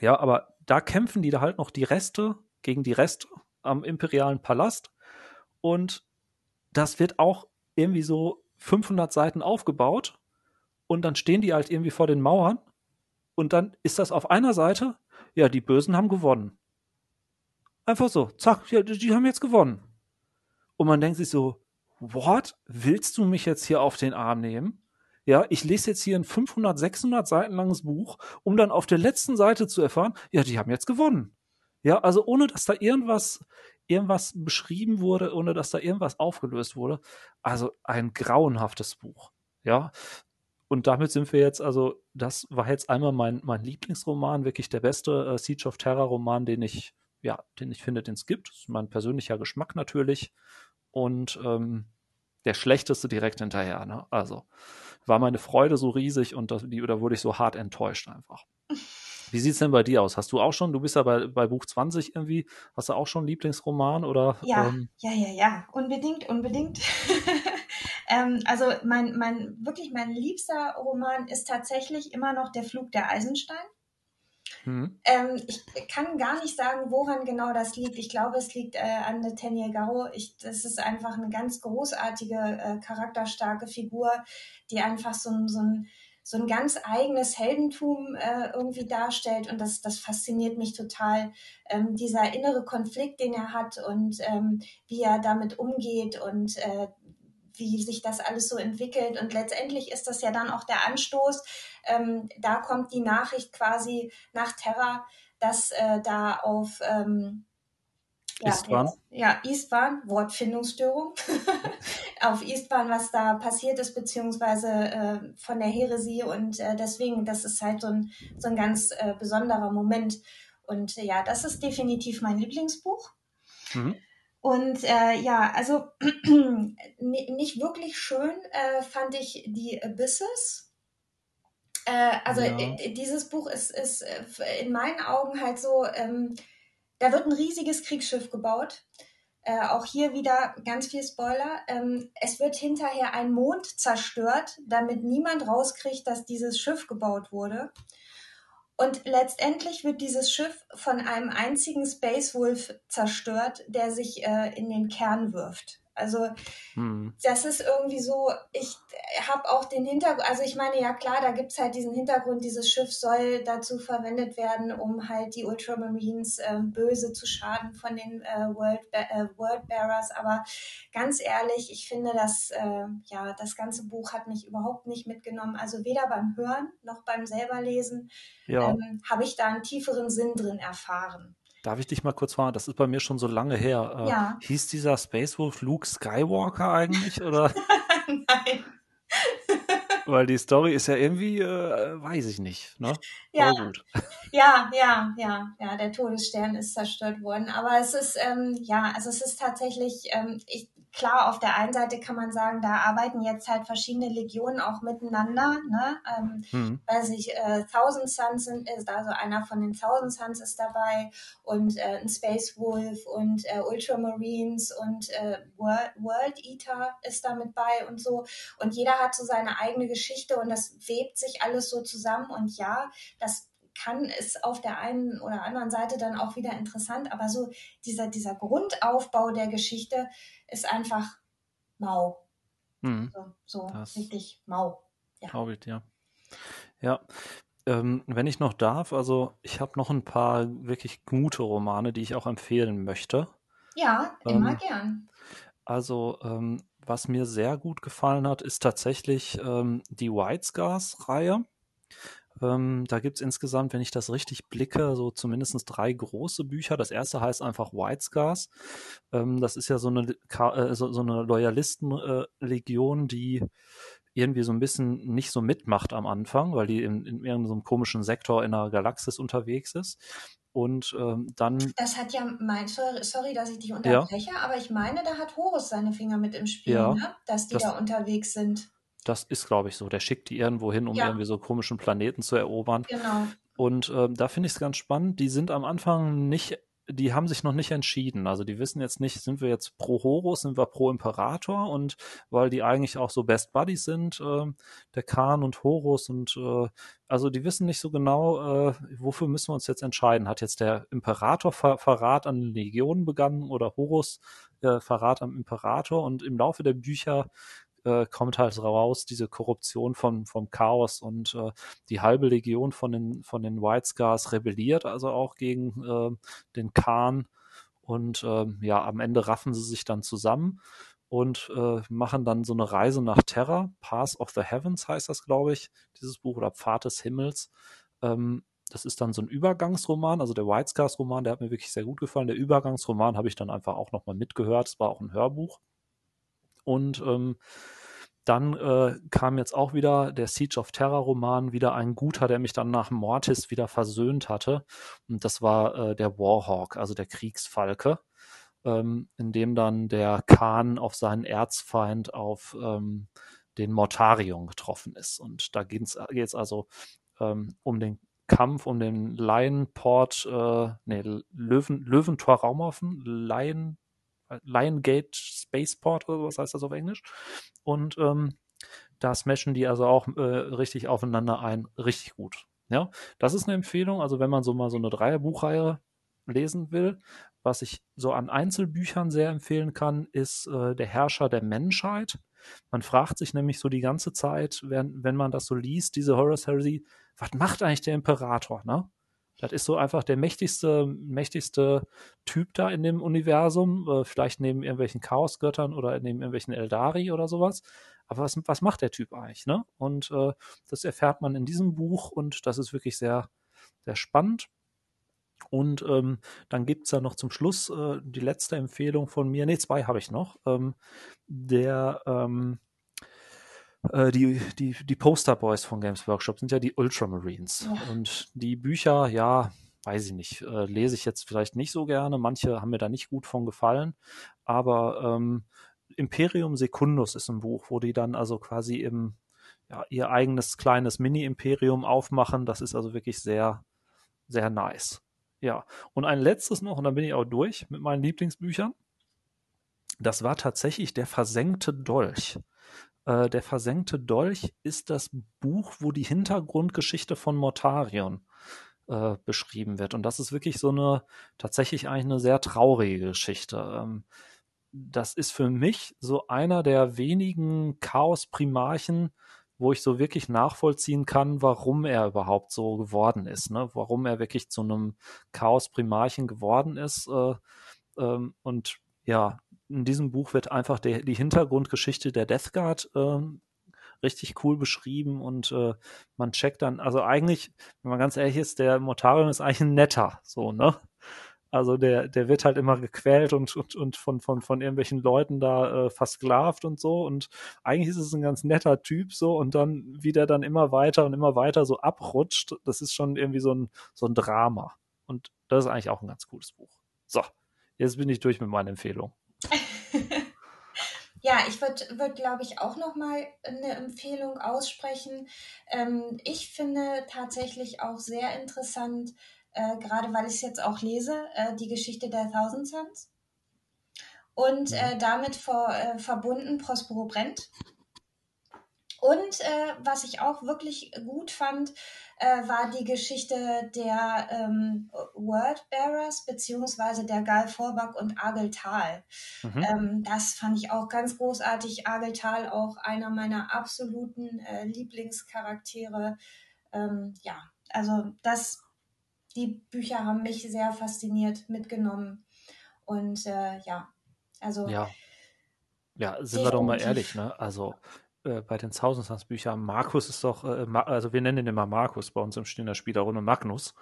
ja, aber da kämpfen die da halt noch die Reste gegen die Reste am imperialen Palast. und das wird auch irgendwie so 500 Seiten aufgebaut und dann stehen die halt irgendwie vor den Mauern und dann ist das auf einer Seite, ja, die Bösen haben gewonnen. Einfach so, zack, ja, die haben jetzt gewonnen. Und man denkt sich so, what? Willst du mich jetzt hier auf den Arm nehmen? Ja, ich lese jetzt hier ein 500, 600 Seiten langes Buch, um dann auf der letzten Seite zu erfahren, ja, die haben jetzt gewonnen. Ja, also ohne dass da irgendwas, irgendwas beschrieben wurde, ohne dass da irgendwas aufgelöst wurde. Also ein grauenhaftes Buch. Ja. Und damit sind wir jetzt, also, das war jetzt einmal mein, mein Lieblingsroman, wirklich der beste äh, Siege of Terror Roman, den ich, ja, den ich finde, den es gibt. Das ist mein persönlicher Geschmack natürlich. Und ähm, der schlechteste direkt hinterher. Ne? Also war meine Freude so riesig und das, die, da wurde ich so hart enttäuscht einfach. [laughs] Wie sieht es denn bei dir aus? Hast du auch schon, du bist ja bei, bei Buch 20 irgendwie, hast du auch schon einen Lieblingsroman oder? Ja, ähm, ja, ja, ja, unbedingt, unbedingt. [laughs] ähm, also mein, mein, wirklich mein liebster Roman ist tatsächlich immer noch Der Flug der Eisenstein. Mhm. Ähm, ich kann gar nicht sagen, woran genau das liegt. Ich glaube, es liegt äh, an Nathaniel Garro. Ich, das ist einfach eine ganz großartige, äh, charakterstarke Figur, die einfach so, so ein so ein ganz eigenes Heldentum äh, irgendwie darstellt und das, das fasziniert mich total. Ähm, dieser innere Konflikt, den er hat und ähm, wie er damit umgeht und äh, wie sich das alles so entwickelt. Und letztendlich ist das ja dann auch der Anstoß. Ähm, da kommt die Nachricht quasi nach Terra, dass äh, da auf ähm, ja, Istvan. ja, Istvan, Wortfindungsstörung. [laughs] auf Istvan, was da passiert ist, beziehungsweise äh, von der Heresie. Und äh, deswegen, das ist halt so ein, so ein ganz äh, besonderer Moment. Und ja, das ist definitiv mein Lieblingsbuch. Mhm. Und äh, ja, also [clears throat] nicht wirklich schön äh, fand ich die Abysses. Äh, also ja. dieses Buch ist, ist äh, in meinen Augen halt so, ähm, da wird ein riesiges Kriegsschiff gebaut. Äh, auch hier wieder ganz viel Spoiler. Ähm, es wird hinterher ein Mond zerstört, damit niemand rauskriegt, dass dieses Schiff gebaut wurde. Und letztendlich wird dieses Schiff von einem einzigen Space Wolf zerstört, der sich äh, in den Kern wirft. Also hm. das ist irgendwie so, ich habe auch den Hintergrund, also ich meine, ja klar, da gibt es halt diesen Hintergrund, dieses Schiff soll dazu verwendet werden, um halt die Ultramarines äh, böse zu schaden von den äh, World, äh, World Bearers. Aber ganz ehrlich, ich finde, dass äh, ja, das ganze Buch hat mich überhaupt nicht mitgenommen. Also weder beim Hören noch beim selber lesen ja. ähm, habe ich da einen tieferen Sinn drin erfahren. Darf ich dich mal kurz fragen? Das ist bei mir schon so lange her. Äh, ja. Hieß dieser Space Wolf Luke Skywalker eigentlich? Oder? [laughs] Nein. [laughs] Weil die Story ist ja irgendwie, äh, weiß ich nicht. Ne? Ja. [laughs] ja, ja, ja, ja, der Todesstern ist zerstört worden. Aber es ist, ähm, ja, also es ist tatsächlich, ähm, ich, klar, auf der einen Seite kann man sagen, da arbeiten jetzt halt verschiedene Legionen auch miteinander, ne? Ähm, mhm. Weil sich äh, Thousand Suns sind, ist also einer von den Thousand Suns ist dabei und äh, ein Space Wolf und äh, Ultramarines und äh, World, World Eater ist da mit bei und so. Und jeder hat so seine eigene Geschichte und das webt sich alles so zusammen. Und ja, das kann es auf der einen oder anderen Seite dann auch wieder interessant, aber so dieser, dieser Grundaufbau der Geschichte ist einfach mau. Mhm. So, so richtig mau. Ja. Glaube ja. Ja, ähm, wenn ich noch darf, also ich habe noch ein paar wirklich gute Romane, die ich auch empfehlen möchte. Ja, immer ähm, gern. Also, ähm, was mir sehr gut gefallen hat, ist tatsächlich ähm, die White Scars-Reihe. Ähm, da gibt es insgesamt, wenn ich das richtig blicke, so zumindest drei große Bücher. Das erste heißt einfach White Scars. Ähm, das ist ja so eine, äh, so, so, eine Loyalistenlegion, äh, die irgendwie so ein bisschen nicht so mitmacht am Anfang, weil die in, in irgendeinem komischen Sektor in der Galaxis unterwegs ist. Und ähm, dann. Das hat ja mein, sorry, dass ich dich unterbreche, ja. aber ich meine, da hat Horus seine Finger mit im Spiel, ja, ne? dass die das, da unterwegs sind. Das ist, glaube ich, so. Der schickt die irgendwo hin, um ja. irgendwie so komischen Planeten zu erobern. Genau. Und äh, da finde ich es ganz spannend. Die sind am Anfang nicht die haben sich noch nicht entschieden. Also die wissen jetzt nicht, sind wir jetzt pro Horus, sind wir pro Imperator und weil die eigentlich auch so Best Buddies sind, äh, der Khan und Horus und äh, also die wissen nicht so genau, äh, wofür müssen wir uns jetzt entscheiden. Hat jetzt der Imperator Ver Verrat an den Legionen begangen oder Horus äh, Verrat am Imperator und im Laufe der Bücher äh, kommt halt raus, diese Korruption von, vom Chaos und äh, die halbe Legion von den, von den White Scars rebelliert, also auch gegen äh, den Khan. Und äh, ja, am Ende raffen sie sich dann zusammen und äh, machen dann so eine Reise nach Terra. Pass of the Heavens heißt das, glaube ich, dieses Buch oder Pfad des Himmels. Ähm, das ist dann so ein Übergangsroman, also der White Scars Roman, der hat mir wirklich sehr gut gefallen. Der Übergangsroman habe ich dann einfach auch nochmal mitgehört. Es war auch ein Hörbuch. Und ähm, dann äh, kam jetzt auch wieder der Siege of Terror Roman, wieder ein guter, der mich dann nach Mortis wieder versöhnt hatte. Und das war äh, der Warhawk, also der Kriegsfalke, ähm, in dem dann der Khan auf seinen Erzfeind auf ähm, den Mortarion getroffen ist. Und da geht es also ähm, um den Kampf um den Lionport, äh, nee, Löwen, Löwentor Raumoffen, Lion Lion Gate Spaceport oder was heißt das auf Englisch. Und ähm, da smashen die also auch äh, richtig aufeinander ein, richtig gut. Ja, das ist eine Empfehlung. Also wenn man so mal so eine Dreierbuchreihe lesen will, was ich so an Einzelbüchern sehr empfehlen kann, ist äh, Der Herrscher der Menschheit. Man fragt sich nämlich so die ganze Zeit, wenn, wenn man das so liest, diese Horus Heresy, was macht eigentlich der Imperator, ne? Das ist so einfach der mächtigste, mächtigste Typ da in dem Universum, äh, vielleicht neben irgendwelchen Chaosgöttern oder neben irgendwelchen Eldari oder sowas. Aber was, was macht der Typ eigentlich, ne? Und äh, das erfährt man in diesem Buch und das ist wirklich sehr, sehr spannend. Und ähm, dann gibt es ja noch zum Schluss äh, die letzte Empfehlung von mir. Ne, zwei habe ich noch. Ähm, der ähm, äh, die, die, die Posterboys von Games Workshop sind ja die Ultramarines. Oh. Und die Bücher, ja, weiß ich nicht, äh, lese ich jetzt vielleicht nicht so gerne. Manche haben mir da nicht gut von gefallen. Aber ähm, Imperium Secundus ist ein Buch, wo die dann also quasi im, ja, ihr eigenes kleines Mini-Imperium aufmachen. Das ist also wirklich sehr, sehr nice. Ja, und ein letztes noch, und dann bin ich auch durch mit meinen Lieblingsbüchern. Das war tatsächlich der versenkte Dolch. Äh, der versenkte Dolch ist das Buch, wo die Hintergrundgeschichte von Mortarion äh, beschrieben wird. Und das ist wirklich so eine, tatsächlich eigentlich eine sehr traurige Geschichte. Ähm, das ist für mich so einer der wenigen Chaos-Primarchen, wo ich so wirklich nachvollziehen kann, warum er überhaupt so geworden ist, ne? warum er wirklich zu einem Chaos-Primarchen geworden ist. Äh, ähm, und ja, in diesem Buch wird einfach der, die Hintergrundgeschichte der Death Guard äh, richtig cool beschrieben und äh, man checkt dann, also eigentlich, wenn man ganz ehrlich ist, der Mortarion ist eigentlich ein netter, so, ne? Also der, der wird halt immer gequält und, und, und von, von, von irgendwelchen Leuten da äh, versklavt und so. Und eigentlich ist es ein ganz netter Typ so und dann, wie der dann immer weiter und immer weiter so abrutscht, das ist schon irgendwie so ein, so ein Drama. Und das ist eigentlich auch ein ganz cooles Buch. So, jetzt bin ich durch mit meiner Empfehlung. Ja, ich würde, würd, glaube ich, auch noch mal eine Empfehlung aussprechen. Ähm, ich finde tatsächlich auch sehr interessant, äh, gerade weil ich es jetzt auch lese, äh, die Geschichte der Thousand Suns. Und mhm. äh, damit vor, äh, verbunden Prospero Brent. Und äh, was ich auch wirklich gut fand, äh, war die Geschichte der ähm, Wordbearers beziehungsweise der Gal Vorbach und Agel Thal. Mhm. Ähm, das fand ich auch ganz großartig. Agel Thal auch einer meiner absoluten äh, Lieblingscharaktere. Ähm, ja, also das, die Bücher haben mich sehr fasziniert mitgenommen. Und äh, ja, also. Ja. Ja, sind wir doch mal ehrlich, ne? Also äh, bei den Thousand Büchern, Markus ist doch, äh, also wir nennen ihn immer Markus bei uns im Stehen der Spielerrunde Magnus.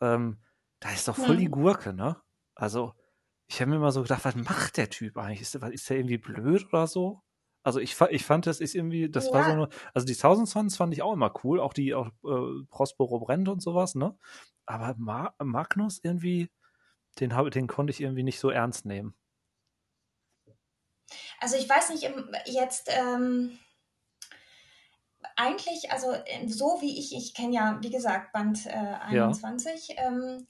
Ähm, da ist doch voll die mhm. Gurke, ne? Also, ich habe mir immer so gedacht, was macht der Typ eigentlich? Ist der, ist der irgendwie blöd oder so? Also ich, ich fand, das ist irgendwie, das ja. war so eine, also die Thousand Suns fand ich auch immer cool, auch die, auch äh, Prospero Brent und sowas, ne? Aber Ma Magnus irgendwie, den, hab, den konnte ich irgendwie nicht so ernst nehmen. Also ich weiß nicht, jetzt, ähm, eigentlich, also so wie ich, ich kenne ja, wie gesagt, Band äh, 21, ja. ähm,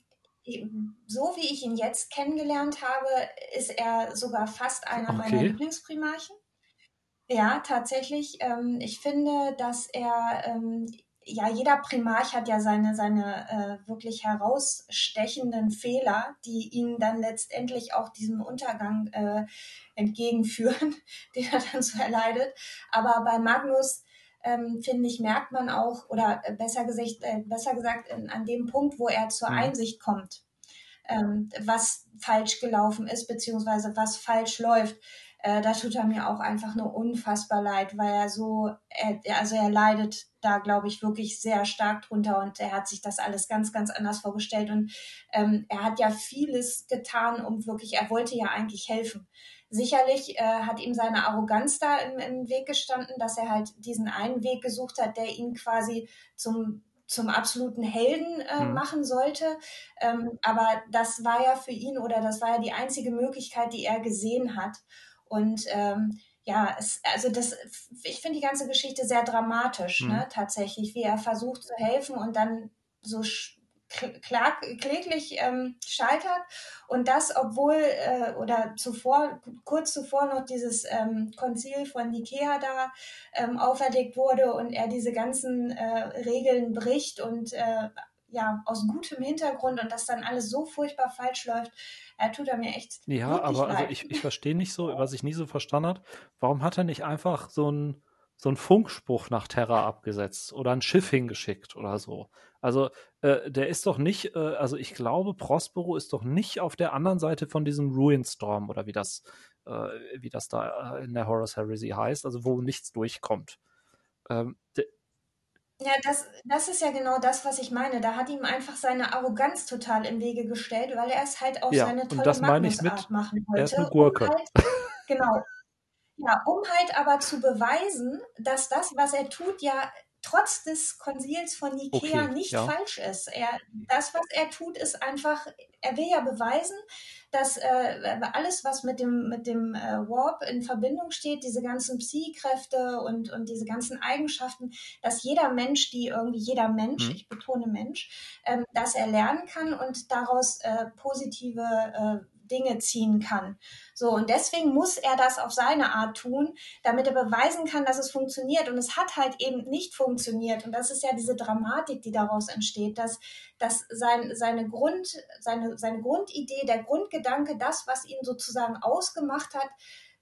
so wie ich ihn jetzt kennengelernt habe, ist er sogar fast einer okay. meiner Lieblingsprimarchen. Ja, tatsächlich. Ähm, ich finde, dass er, ähm, ja, jeder Primarch hat ja seine, seine äh, wirklich herausstechenden Fehler, die ihn dann letztendlich auch diesem Untergang äh, entgegenführen, [laughs] den er dann so erleidet. Aber bei Magnus, ähm, finde ich, merkt man auch, oder äh, besser gesagt, äh, besser gesagt in, an dem Punkt, wo er zur mhm. Einsicht kommt, ähm, was falsch gelaufen ist, beziehungsweise was falsch läuft äh, da tut er mir auch einfach nur unfassbar leid, weil er so, er, also er leidet da, glaube ich, wirklich sehr stark drunter und er hat sich das alles ganz, ganz anders vorgestellt und ähm, er hat ja vieles getan, um wirklich, er wollte ja eigentlich helfen. Sicherlich äh, hat ihm seine Arroganz da im, im Weg gestanden, dass er halt diesen einen Weg gesucht hat, der ihn quasi zum zum absoluten Helden äh, mhm. machen sollte. Ähm, aber das war ja für ihn oder das war ja die einzige Möglichkeit, die er gesehen hat. Und ähm, ja, es, also das, ich finde die ganze Geschichte sehr dramatisch, mhm. ne, tatsächlich, wie er versucht zu helfen und dann so klag, kläglich ähm, scheitert und das, obwohl äh, oder zuvor, kurz zuvor noch dieses ähm, Konzil von Nikea da ähm, auferlegt wurde und er diese ganzen äh, Regeln bricht und äh, ja, aus gutem Hintergrund und das dann alles so furchtbar falsch läuft, er tut er mir echt. Ja, aber also ich, ich verstehe nicht so, [laughs] was ich nie so verstanden habe, warum hat er nicht einfach so einen so einen Funkspruch nach Terra abgesetzt oder ein Schiff hingeschickt oder so. Also äh, der ist doch nicht, äh, also ich glaube, Prospero ist doch nicht auf der anderen Seite von diesem Ruinstorm oder wie das, äh, wie das da äh, in der Horus Heresy heißt, also wo nichts durchkommt. Ähm, ja, das, das ist ja genau das, was ich meine. Da hat ihm einfach seine Arroganz total im Wege gestellt, weil er es halt auf ja, seine tolle Magnusart machen wollte. Er ist eine Gurke. Um halt, [laughs] genau. Ja, um halt aber zu beweisen, dass das, was er tut, ja trotz des Konzils von Nikea okay, nicht ja. falsch ist. Er, das, was er tut, ist einfach, er will ja beweisen, dass äh, alles, was mit dem, mit dem äh, Warp in Verbindung steht, diese ganzen Psi-Kräfte und, und diese ganzen Eigenschaften, dass jeder Mensch, die irgendwie jeder Mensch, mhm. ich betone Mensch, ähm, dass er lernen kann und daraus äh, positive äh, Dinge ziehen kann. So, und deswegen muss er das auf seine Art tun, damit er beweisen kann, dass es funktioniert. Und es hat halt eben nicht funktioniert. Und das ist ja diese Dramatik, die daraus entsteht, dass, dass sein, seine, Grund, seine, seine Grundidee, der Grundgedanke, das, was ihn sozusagen ausgemacht hat,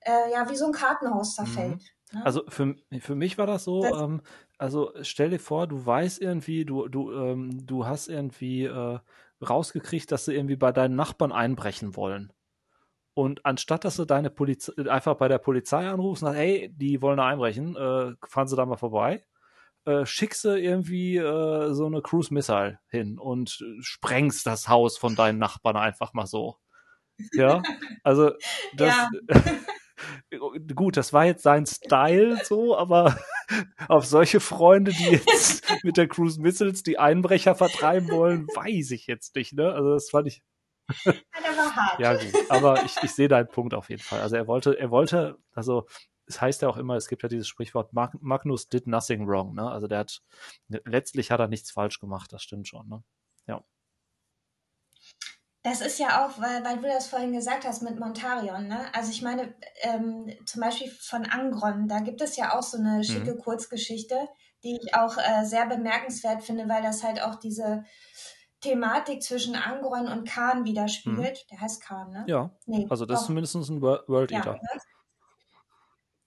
äh, ja, wie so ein Kartenhaus zerfällt. Mhm. Ne? Also für, für mich war das so, das, ähm, also stell dir vor, du weißt irgendwie, du, du, ähm, du hast irgendwie äh, rausgekriegt, dass sie irgendwie bei deinen Nachbarn einbrechen wollen. Und anstatt dass du deine Polizei einfach bei der Polizei anrufst und sagst, hey, die wollen da einbrechen, äh, fahren sie da mal vorbei, äh, schickst du irgendwie äh, so eine Cruise Missile hin und sprengst das Haus von deinen Nachbarn einfach mal so. Ja, also das. Ja. [laughs] gut, das war jetzt sein Style so, aber [laughs] auf solche Freunde, die jetzt [laughs] mit der Cruise Missiles die Einbrecher vertreiben wollen, weiß ich jetzt nicht, ne? Also das fand ich. Ja. Ja, gut. Aber ich, ich sehe deinen Punkt auf jeden Fall. Also er wollte, er wollte, also es heißt ja auch immer, es gibt ja dieses Sprichwort, Magnus did nothing wrong, ne? Also der hat, letztlich hat er nichts falsch gemacht, das stimmt schon, ne? Ja. Das ist ja auch, weil, weil du das vorhin gesagt hast mit Montarion, ne? Also ich meine, ähm, zum Beispiel von Angron, da gibt es ja auch so eine schicke mhm. Kurzgeschichte, die ich auch äh, sehr bemerkenswert finde, weil das halt auch diese Thematik zwischen Angron und Khan widerspiegelt. Mhm. Der heißt Khan, ne? Ja. Nee, also das doch. ist zumindest ein World Eater. Ja, ne?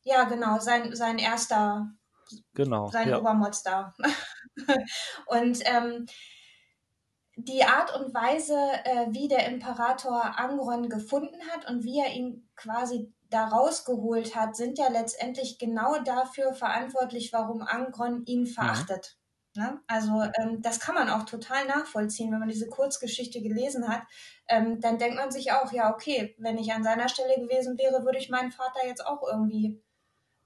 ja, genau, sein, sein erster, genau, sein ja. Obermods da. [laughs] und ähm, die Art und Weise, äh, wie der Imperator Angron gefunden hat und wie er ihn quasi da rausgeholt hat, sind ja letztendlich genau dafür verantwortlich, warum Angron ihn mhm. verachtet. Mhm. Ne? Also ähm, das kann man auch total nachvollziehen, wenn man diese Kurzgeschichte gelesen hat. Ähm, dann denkt man sich auch, ja, okay, wenn ich an seiner Stelle gewesen wäre, würde ich meinen Vater jetzt auch irgendwie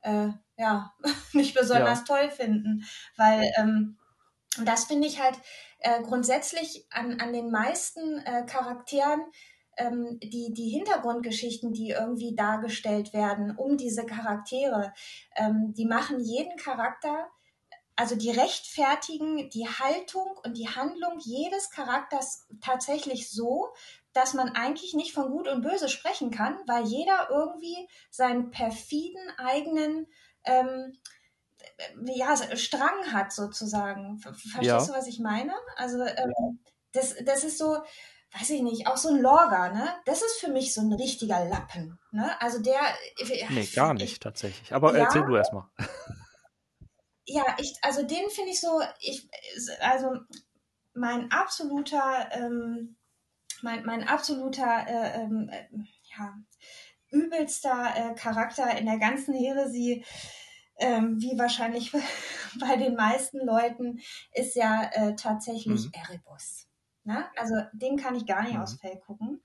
äh, ja [laughs] nicht besonders ja. toll finden, weil ähm, das finde ich halt äh, grundsätzlich an, an den meisten äh, Charakteren ähm, die, die Hintergrundgeschichten, die irgendwie dargestellt werden um diese Charaktere, ähm, die machen jeden Charakter also die rechtfertigen die Haltung und die Handlung jedes Charakters tatsächlich so, dass man eigentlich nicht von Gut und Böse sprechen kann, weil jeder irgendwie seinen perfiden eigenen ähm, ja, Strang hat sozusagen. Verstehst ja. du, was ich meine? Also ähm, das, das ist so, weiß ich nicht, auch so ein Lorga, ne? Das ist für mich so ein richtiger Lappen, ne? Also der. Nee, gar nicht ich, tatsächlich. Aber ja, erzähl du erstmal. [laughs] Ja, ich, also den finde ich so, ich, also mein absoluter, ähm, mein, mein absoluter, äh, ähm, äh, ja, übelster äh, Charakter in der ganzen Heresie, ähm, wie wahrscheinlich [laughs] bei den meisten Leuten, ist ja äh, tatsächlich mhm. Erebus. Ne? Also den kann ich gar nicht mhm. aus Fell gucken.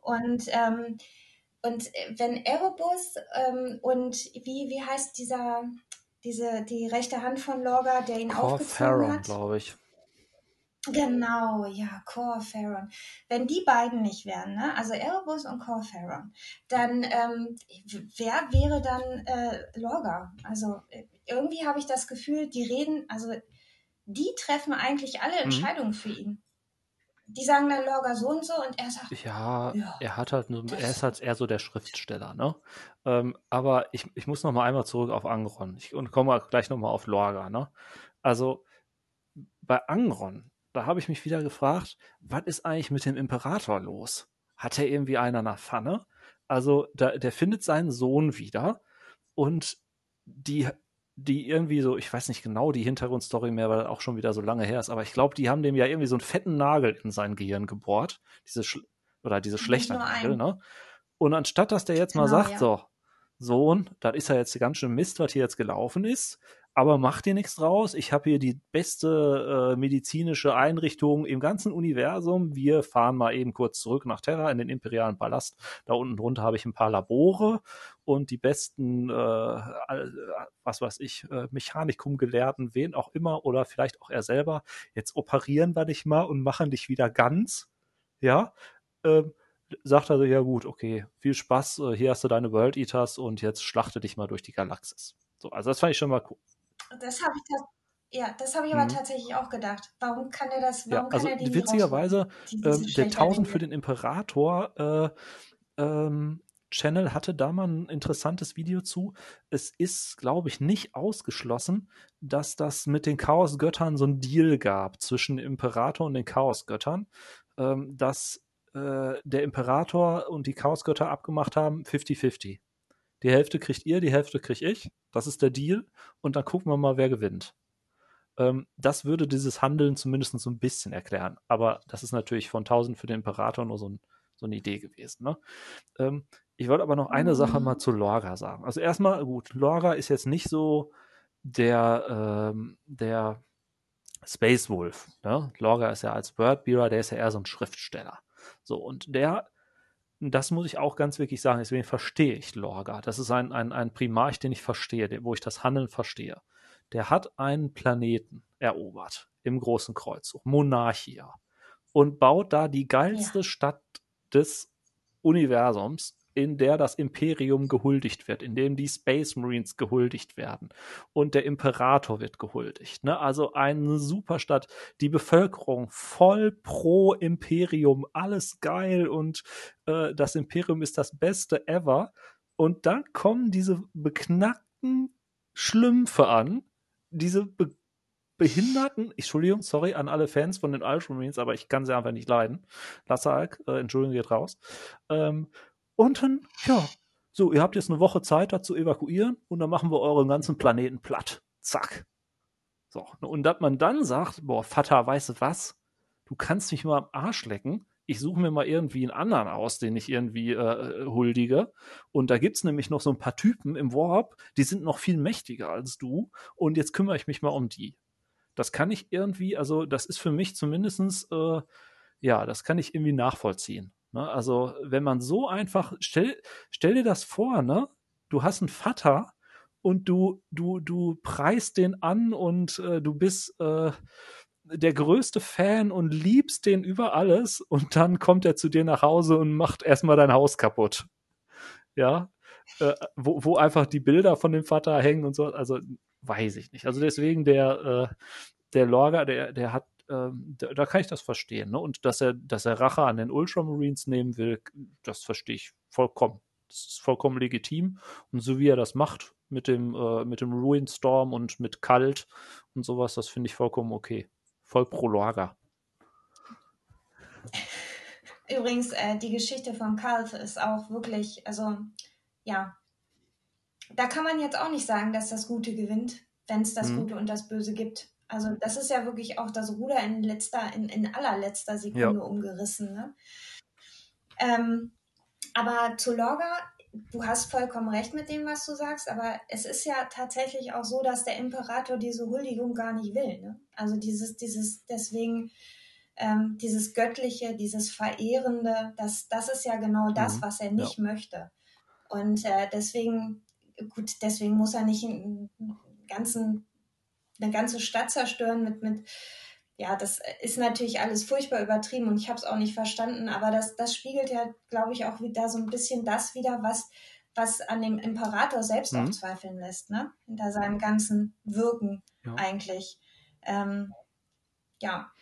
Und, ähm, und äh, wenn Erebus ähm, und wie, wie heißt dieser, diese, die rechte Hand von Lorga, der ihn Cor aufgezogen Farron, hat? glaube ich. Genau, ja, Cor Farron. Wenn die beiden nicht wären, ne? also Erebus und Cor Farron, dann ähm, wer wäre dann äh, Lorga? Also äh, irgendwie habe ich das Gefühl, die reden, also die treffen eigentlich alle mhm. Entscheidungen mhm. für ihn die sagen dann Lorga so und so und er sagt. Ja, ja er hat halt, nur, er ist halt eher so der Schriftsteller, ne? Ähm, aber ich, ich muss noch mal einmal zurück auf Angron ich, und komme gleich noch mal auf Lorga, ne? Also bei Angron, da habe ich mich wieder gefragt, was ist eigentlich mit dem Imperator los? Hat er irgendwie einer nach Pfanne? Also da, der findet seinen Sohn wieder und die die irgendwie so, ich weiß nicht genau die Hintergrundstory mehr, weil das auch schon wieder so lange her ist, aber ich glaube, die haben dem ja irgendwie so einen fetten Nagel in sein Gehirn gebohrt, diese Sch oder diese schlechte Nagel, ne? Und anstatt dass der jetzt genau, mal sagt, ja. so, Sohn, das ist ja jetzt ganz schön Mist, was hier jetzt gelaufen ist, aber mach dir nichts draus. Ich habe hier die beste äh, medizinische Einrichtung im ganzen Universum. Wir fahren mal eben kurz zurück nach Terra in den imperialen Palast. Da unten drunter habe ich ein paar Labore und die besten, äh, was weiß ich, äh, Mechanikum-Gelehrten, wen auch immer oder vielleicht auch er selber. Jetzt operieren wir dich mal und machen dich wieder ganz. Ja. Ähm, sagt er so, ja gut, okay, viel Spaß, äh, hier hast du deine World Eaters und jetzt schlachte dich mal durch die Galaxis. So, also das fand ich schon mal cool. Das habe ich ja, das habe ich aber mhm. tatsächlich auch gedacht. Warum kann er das? Warum ja, also kann er witzigerweise, äh, der 1000 für den Imperator äh, ähm, Channel hatte da mal ein interessantes Video zu. Es ist, glaube ich, nicht ausgeschlossen, dass das mit den Chaosgöttern so ein Deal gab zwischen dem Imperator und den Chaosgöttern, ähm, dass äh, der Imperator und die Chaosgötter abgemacht haben, 50-50. Die Hälfte kriegt ihr, die Hälfte krieg ich. Das ist der Deal. Und dann gucken wir mal, wer gewinnt. Ähm, das würde dieses Handeln zumindest so ein bisschen erklären. Aber das ist natürlich von 1000 für den Imperator nur so, ein, so eine Idee gewesen. Ne? Ähm, ich wollte aber noch eine Sache mal zu Lorga sagen. Also erstmal, gut, Lorga ist jetzt nicht so der, ähm, der Space Wolf. Ne? Lorga ist ja als Wordbearer, der ist ja eher so ein Schriftsteller. So, und der das muss ich auch ganz wirklich sagen, deswegen verstehe ich Lorga. Das ist ein, ein, ein Primarch, den ich verstehe, wo ich das Handeln verstehe. Der hat einen Planeten erobert im großen Kreuzzug, Monarchia, und baut da die geilste ja. Stadt des Universums in der das Imperium gehuldigt wird, in dem die Space Marines gehuldigt werden und der Imperator wird gehuldigt. Ne? Also eine Superstadt, die Bevölkerung voll pro Imperium, alles geil und äh, das Imperium ist das Beste ever. Und dann kommen diese beknackten Schlümpfe an, diese be behinderten, Entschuldigung, sorry an alle Fans von den Ultramarines, aber ich kann sie einfach nicht leiden. Lasse Alk, äh, Entschuldigung, geht raus. Ähm, und dann, ja, so, ihr habt jetzt eine Woche Zeit, da zu evakuieren und dann machen wir euren ganzen Planeten platt. Zack. So, und dass man dann sagt, boah, Vater, weißt du was? Du kannst mich mal am Arsch lecken. Ich suche mir mal irgendwie einen anderen aus, den ich irgendwie äh, huldige. Und da gibt's nämlich noch so ein paar Typen im Warp, die sind noch viel mächtiger als du. Und jetzt kümmere ich mich mal um die. Das kann ich irgendwie, also das ist für mich zumindestens, äh, ja, das kann ich irgendwie nachvollziehen. Ne? Also, wenn man so einfach, stell, stell dir das vor, ne? Du hast einen Vater und du, du, du preist den an und äh, du bist äh, der größte Fan und liebst den über alles und dann kommt er zu dir nach Hause und macht erstmal dein Haus kaputt. Ja. Äh, wo, wo einfach die Bilder von dem Vater hängen und so. Also, weiß ich nicht. Also deswegen der, äh, der Lorga, der, der hat, ähm, da, da, kann ich das verstehen. Ne? Und dass er, dass er Rache an den Ultramarines nehmen will, das verstehe ich vollkommen. Das ist vollkommen legitim. Und so wie er das macht mit dem, äh, mit dem Ruinstorm und mit Kalt und sowas, das finde ich vollkommen okay. Voll pro Lorga. Übrigens, äh, die Geschichte von Kalf ist auch wirklich, also ja, da kann man jetzt auch nicht sagen, dass das Gute gewinnt, wenn es das mhm. Gute und das Böse gibt. Also das ist ja wirklich auch das Ruder in letzter, in, in allerletzter Sekunde ja. umgerissen. Ne? Ähm, aber zu Lorga, du hast vollkommen recht mit dem, was du sagst, aber es ist ja tatsächlich auch so, dass der Imperator diese Huldigung gar nicht will. Ne? Also dieses, dieses, deswegen ähm, dieses Göttliche, dieses Verehrende, das, das ist ja genau das, mhm. was er nicht ja. möchte. Und äh, deswegen, gut, deswegen muss er nicht einen ganzen, eine ganze Stadt zerstören mit, mit ja, das ist natürlich alles furchtbar übertrieben und ich habe es auch nicht verstanden, aber das, das spiegelt ja, glaube ich, auch wieder so ein bisschen das wieder, was, was an dem Imperator selbst mhm. auch zweifeln lässt, ne? Hinter seinem ganzen Wirken ja. eigentlich. Ähm, ja,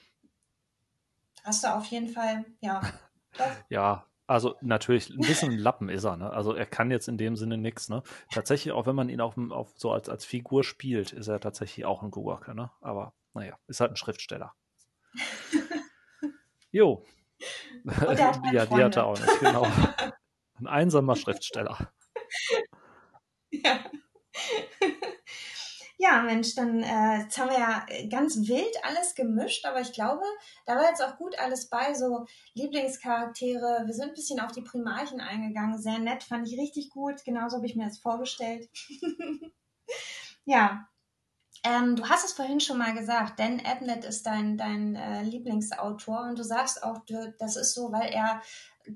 hast du auf jeden Fall, ja. Doch. [laughs] Ja, also natürlich, ein [laughs] bisschen ein Lappen ist er, ne? Also er kann jetzt in dem Sinne nichts, ne? Tatsächlich, auch wenn man ihn auf, auf so als, als Figur spielt, ist er tatsächlich auch ein Gurke, ne? Aber naja, ist halt ein Schriftsteller. [laughs] jo. Halt [laughs] ja, die hat er auch nicht, genau. Ein einsamer Schriftsteller. Ja. Ja, Mensch, dann äh, jetzt haben wir ja ganz wild alles gemischt, aber ich glaube, da war jetzt auch gut alles bei, so Lieblingscharaktere. Wir sind ein bisschen auf die Primarchen eingegangen, sehr nett, fand ich richtig gut. Genauso habe ich mir das vorgestellt. [laughs] ja, ähm, du hast es vorhin schon mal gesagt, Dan Abnett ist dein, dein äh, Lieblingsautor und du sagst auch, du, das ist so, weil er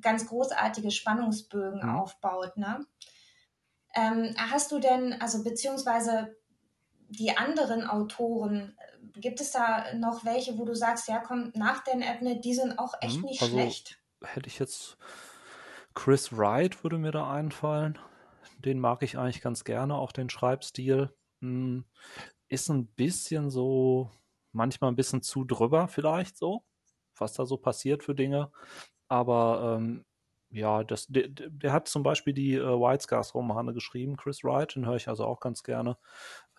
ganz großartige Spannungsbögen mhm. aufbaut. Ne? Ähm, hast du denn, also beziehungsweise die anderen Autoren, gibt es da noch welche, wo du sagst, ja, komm, nach Dan Abnett, die sind auch echt hm, nicht also, schlecht? Hätte ich jetzt Chris Wright würde mir da einfallen. Den mag ich eigentlich ganz gerne, auch den Schreibstil. Hm, ist ein bisschen so, manchmal ein bisschen zu drüber vielleicht so, was da so passiert für Dinge. Aber ähm, ja, das, der, der, hat zum Beispiel die äh, White Scars Romane geschrieben, Chris Wright, den höre ich also auch ganz gerne.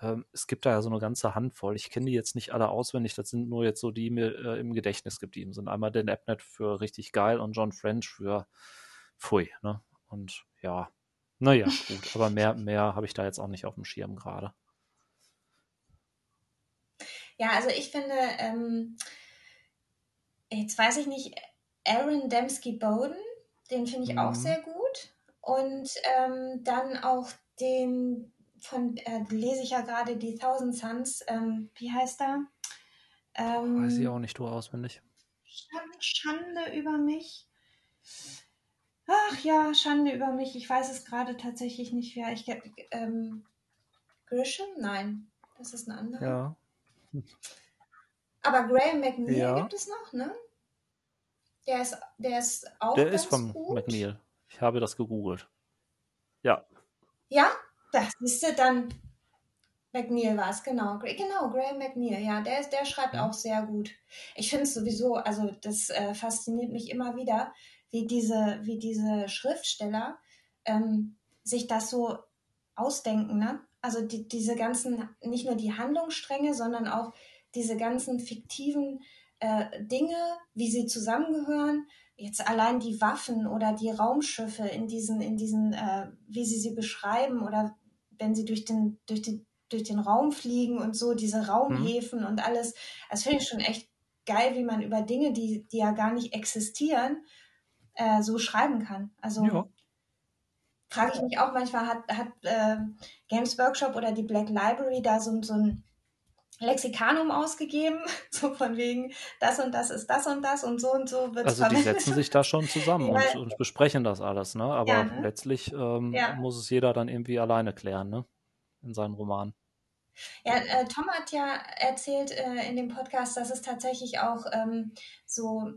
Ähm, es gibt da ja so eine ganze Handvoll. Ich kenne die jetzt nicht alle auswendig, das sind nur jetzt so die, die mir äh, im Gedächtnis geblieben sind. Einmal Dan Abnett für richtig geil und John French für Pfui, ne? Und ja, naja, gut, aber mehr, mehr habe ich da jetzt auch nicht auf dem Schirm gerade. Ja, also ich finde, ähm, jetzt weiß ich nicht, Aaron Dembski Bowden den finde ich mhm. auch sehr gut. Und ähm, dann auch den, von, äh, lese ich ja gerade die Thousand Suns, ähm, wie heißt er? Ähm, Weiß ich auch nicht, du auswendig. Schande über mich. Ach ja, Schande über mich. Ich weiß es gerade tatsächlich nicht, wer ich. Ähm, Grisham? Nein, das ist ein anderer. Ja. Aber Graham McNeil ja. gibt es noch, ne? Der ist, der ist auch Der ist von gut. McNeil. Ich habe das gegoogelt. Ja. Ja, das ist dann. McNeil war es, genau. Genau, Graham McNeil, ja, der, der schreibt auch sehr gut. Ich finde es sowieso, also das äh, fasziniert mich immer wieder, wie diese, wie diese Schriftsteller ähm, sich das so ausdenken, ne? Also die, diese ganzen, nicht nur die Handlungsstränge, sondern auch diese ganzen fiktiven äh, Dinge, wie sie zusammengehören, jetzt allein die Waffen oder die Raumschiffe in diesen, in diesen, äh, wie sie sie beschreiben oder wenn sie durch den, durch den, durch den Raum fliegen und so, diese Raumhäfen mhm. und alles, das finde ich schon echt geil, wie man über Dinge, die, die ja gar nicht existieren, äh, so schreiben kann. Also ja. frage ich mich auch manchmal, hat, hat äh, Games Workshop oder die Black Library da so, so ein Lexikanum ausgegeben, [laughs] so von wegen, das und das ist das und das und so und so wird Also die setzen sich da schon zusammen und, und, besprechen das alles, ne? Aber ja, ne? letztlich ähm, ja. muss es jeder dann irgendwie alleine klären, ne? In seinen Roman. Ja, äh, Tom hat ja erzählt äh, in dem Podcast, dass es tatsächlich auch ähm, so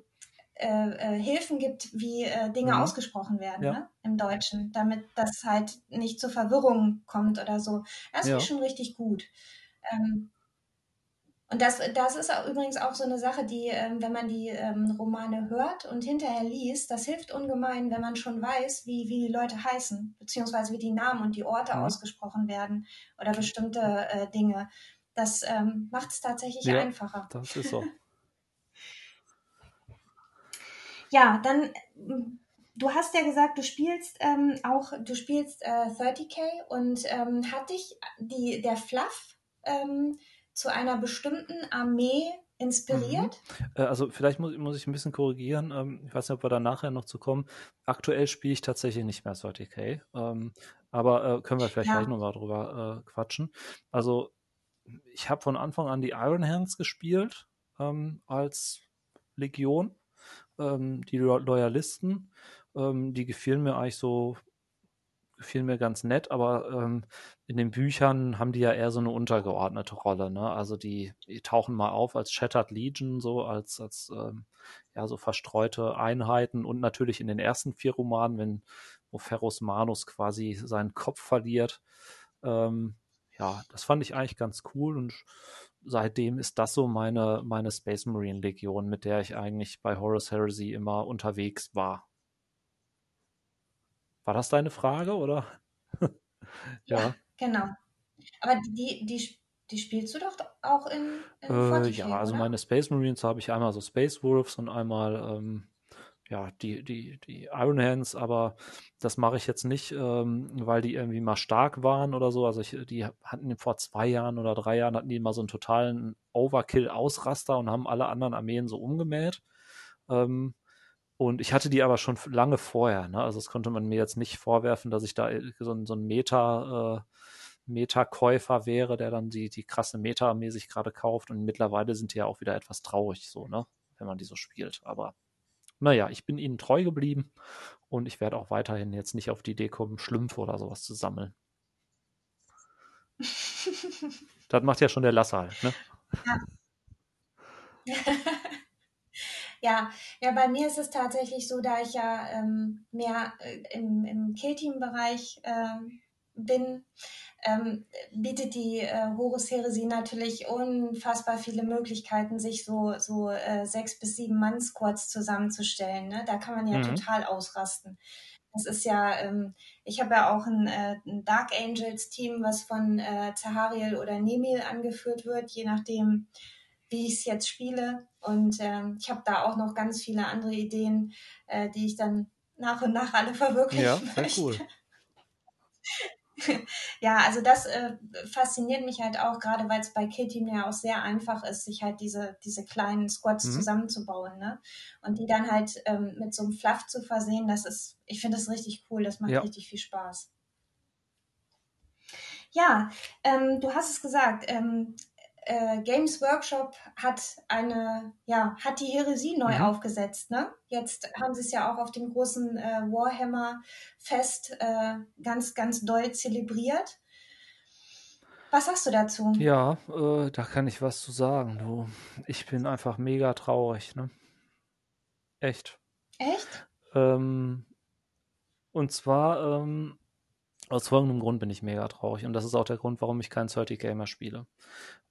äh, äh, Hilfen gibt, wie äh, Dinge mhm. ausgesprochen werden ja. ne? im Deutschen, damit das halt nicht zur Verwirrung kommt oder so. Das ja. ist schon richtig gut. Ähm, und das, das ist auch übrigens auch so eine Sache, die, ähm, wenn man die ähm, Romane hört und hinterher liest, das hilft ungemein, wenn man schon weiß, wie, wie die Leute heißen, beziehungsweise wie die Namen und die Orte mhm. ausgesprochen werden oder bestimmte äh, Dinge. Das ähm, macht es tatsächlich ja, einfacher. Das ist so. [laughs] ja, dann du hast ja gesagt, du spielst ähm, auch, du spielst äh, 30k und ähm, hat dich die, der Fluff ähm, zu einer bestimmten Armee inspiriert? Mhm. Äh, also vielleicht muss, muss ich ein bisschen korrigieren. Ähm, ich weiß nicht, ob wir da nachher noch zu kommen. Aktuell spiele ich tatsächlich nicht mehr 30k. Ähm, aber äh, können wir vielleicht ja. gleich nochmal drüber äh, quatschen. Also ich habe von Anfang an die Iron Hands gespielt ähm, als Legion. die Loyalisten, die gefielen mir eigentlich so gefiel mir ganz nett, aber ähm, in den Büchern haben die ja eher so eine untergeordnete Rolle. Ne? Also die, die tauchen mal auf als Shattered Legion, so als, als ähm, ja, so verstreute Einheiten und natürlich in den ersten vier Romanen, wenn wo Ferrus Manus quasi seinen Kopf verliert. Ähm, ja, das fand ich eigentlich ganz cool und seitdem ist das so meine, meine Space Marine Legion, mit der ich eigentlich bei Horus Heresy immer unterwegs war. War das deine Frage oder? [laughs] ja. ja. genau. Aber die, die, die spielst du doch auch in, in äh, Ja, also oder? meine Space Marines habe ich einmal so Space Wolves und einmal ähm, ja, die, die, die Iron Hands, aber das mache ich jetzt nicht, ähm, weil die irgendwie mal stark waren oder so. Also ich, die hatten vor zwei Jahren oder drei Jahren hatten die mal so einen totalen Overkill-Ausraster und haben alle anderen Armeen so umgemäht. Ähm, und ich hatte die aber schon lange vorher. Ne? Also das konnte man mir jetzt nicht vorwerfen, dass ich da äh, so, so ein Meta, äh, Meta-Käufer wäre, der dann die, die krasse Meta-Armee sich gerade kauft. Und mittlerweile sind die ja auch wieder etwas traurig, so, ne? Wenn man die so spielt. Aber naja, ich bin ihnen treu geblieben und ich werde auch weiterhin jetzt nicht auf die Idee kommen, Schlümpfe oder sowas zu sammeln. [laughs] das macht ja schon der Lasser halt, ne? Ja. [laughs] [laughs] Ja, ja, bei mir ist es tatsächlich so, da ich ja ähm, mehr äh, im, im Killteam-Bereich äh, bin, ähm, bietet die äh, Horus Heresie natürlich unfassbar viele Möglichkeiten, sich so, so äh, sechs bis sieben Mann-Squads zusammenzustellen. Ne? Da kann man ja mhm. total ausrasten. Das ist ja, ähm, ich habe ja auch ein, äh, ein, Dark Angels Team, was von äh, Zahariel oder Nemil angeführt wird, je nachdem, wie ich es jetzt spiele. Und ähm, ich habe da auch noch ganz viele andere Ideen, äh, die ich dann nach und nach alle verwirklichen ja, möchte. Cool. [laughs] ja, also das äh, fasziniert mich halt auch, gerade weil es bei Killteam ja auch sehr einfach ist, sich halt diese, diese kleinen Squads mhm. zusammenzubauen, ne? Und die dann halt ähm, mit so einem Fluff zu versehen, das ist, ich finde das richtig cool, das macht ja. richtig viel Spaß. Ja, ähm, du hast es gesagt, ähm, äh, Games Workshop hat eine, ja, hat die Heresie neu mhm. aufgesetzt. Ne? Jetzt haben sie es ja auch auf dem großen äh, Warhammer-Fest äh, ganz, ganz doll zelebriert. Was sagst du dazu? Ja, äh, da kann ich was zu sagen. Du, ich bin einfach mega traurig. Ne? Echt. Echt? Ähm, und zwar ähm, aus folgendem Grund bin ich mega traurig und das ist auch der Grund, warum ich kein 30 Gamer spiele.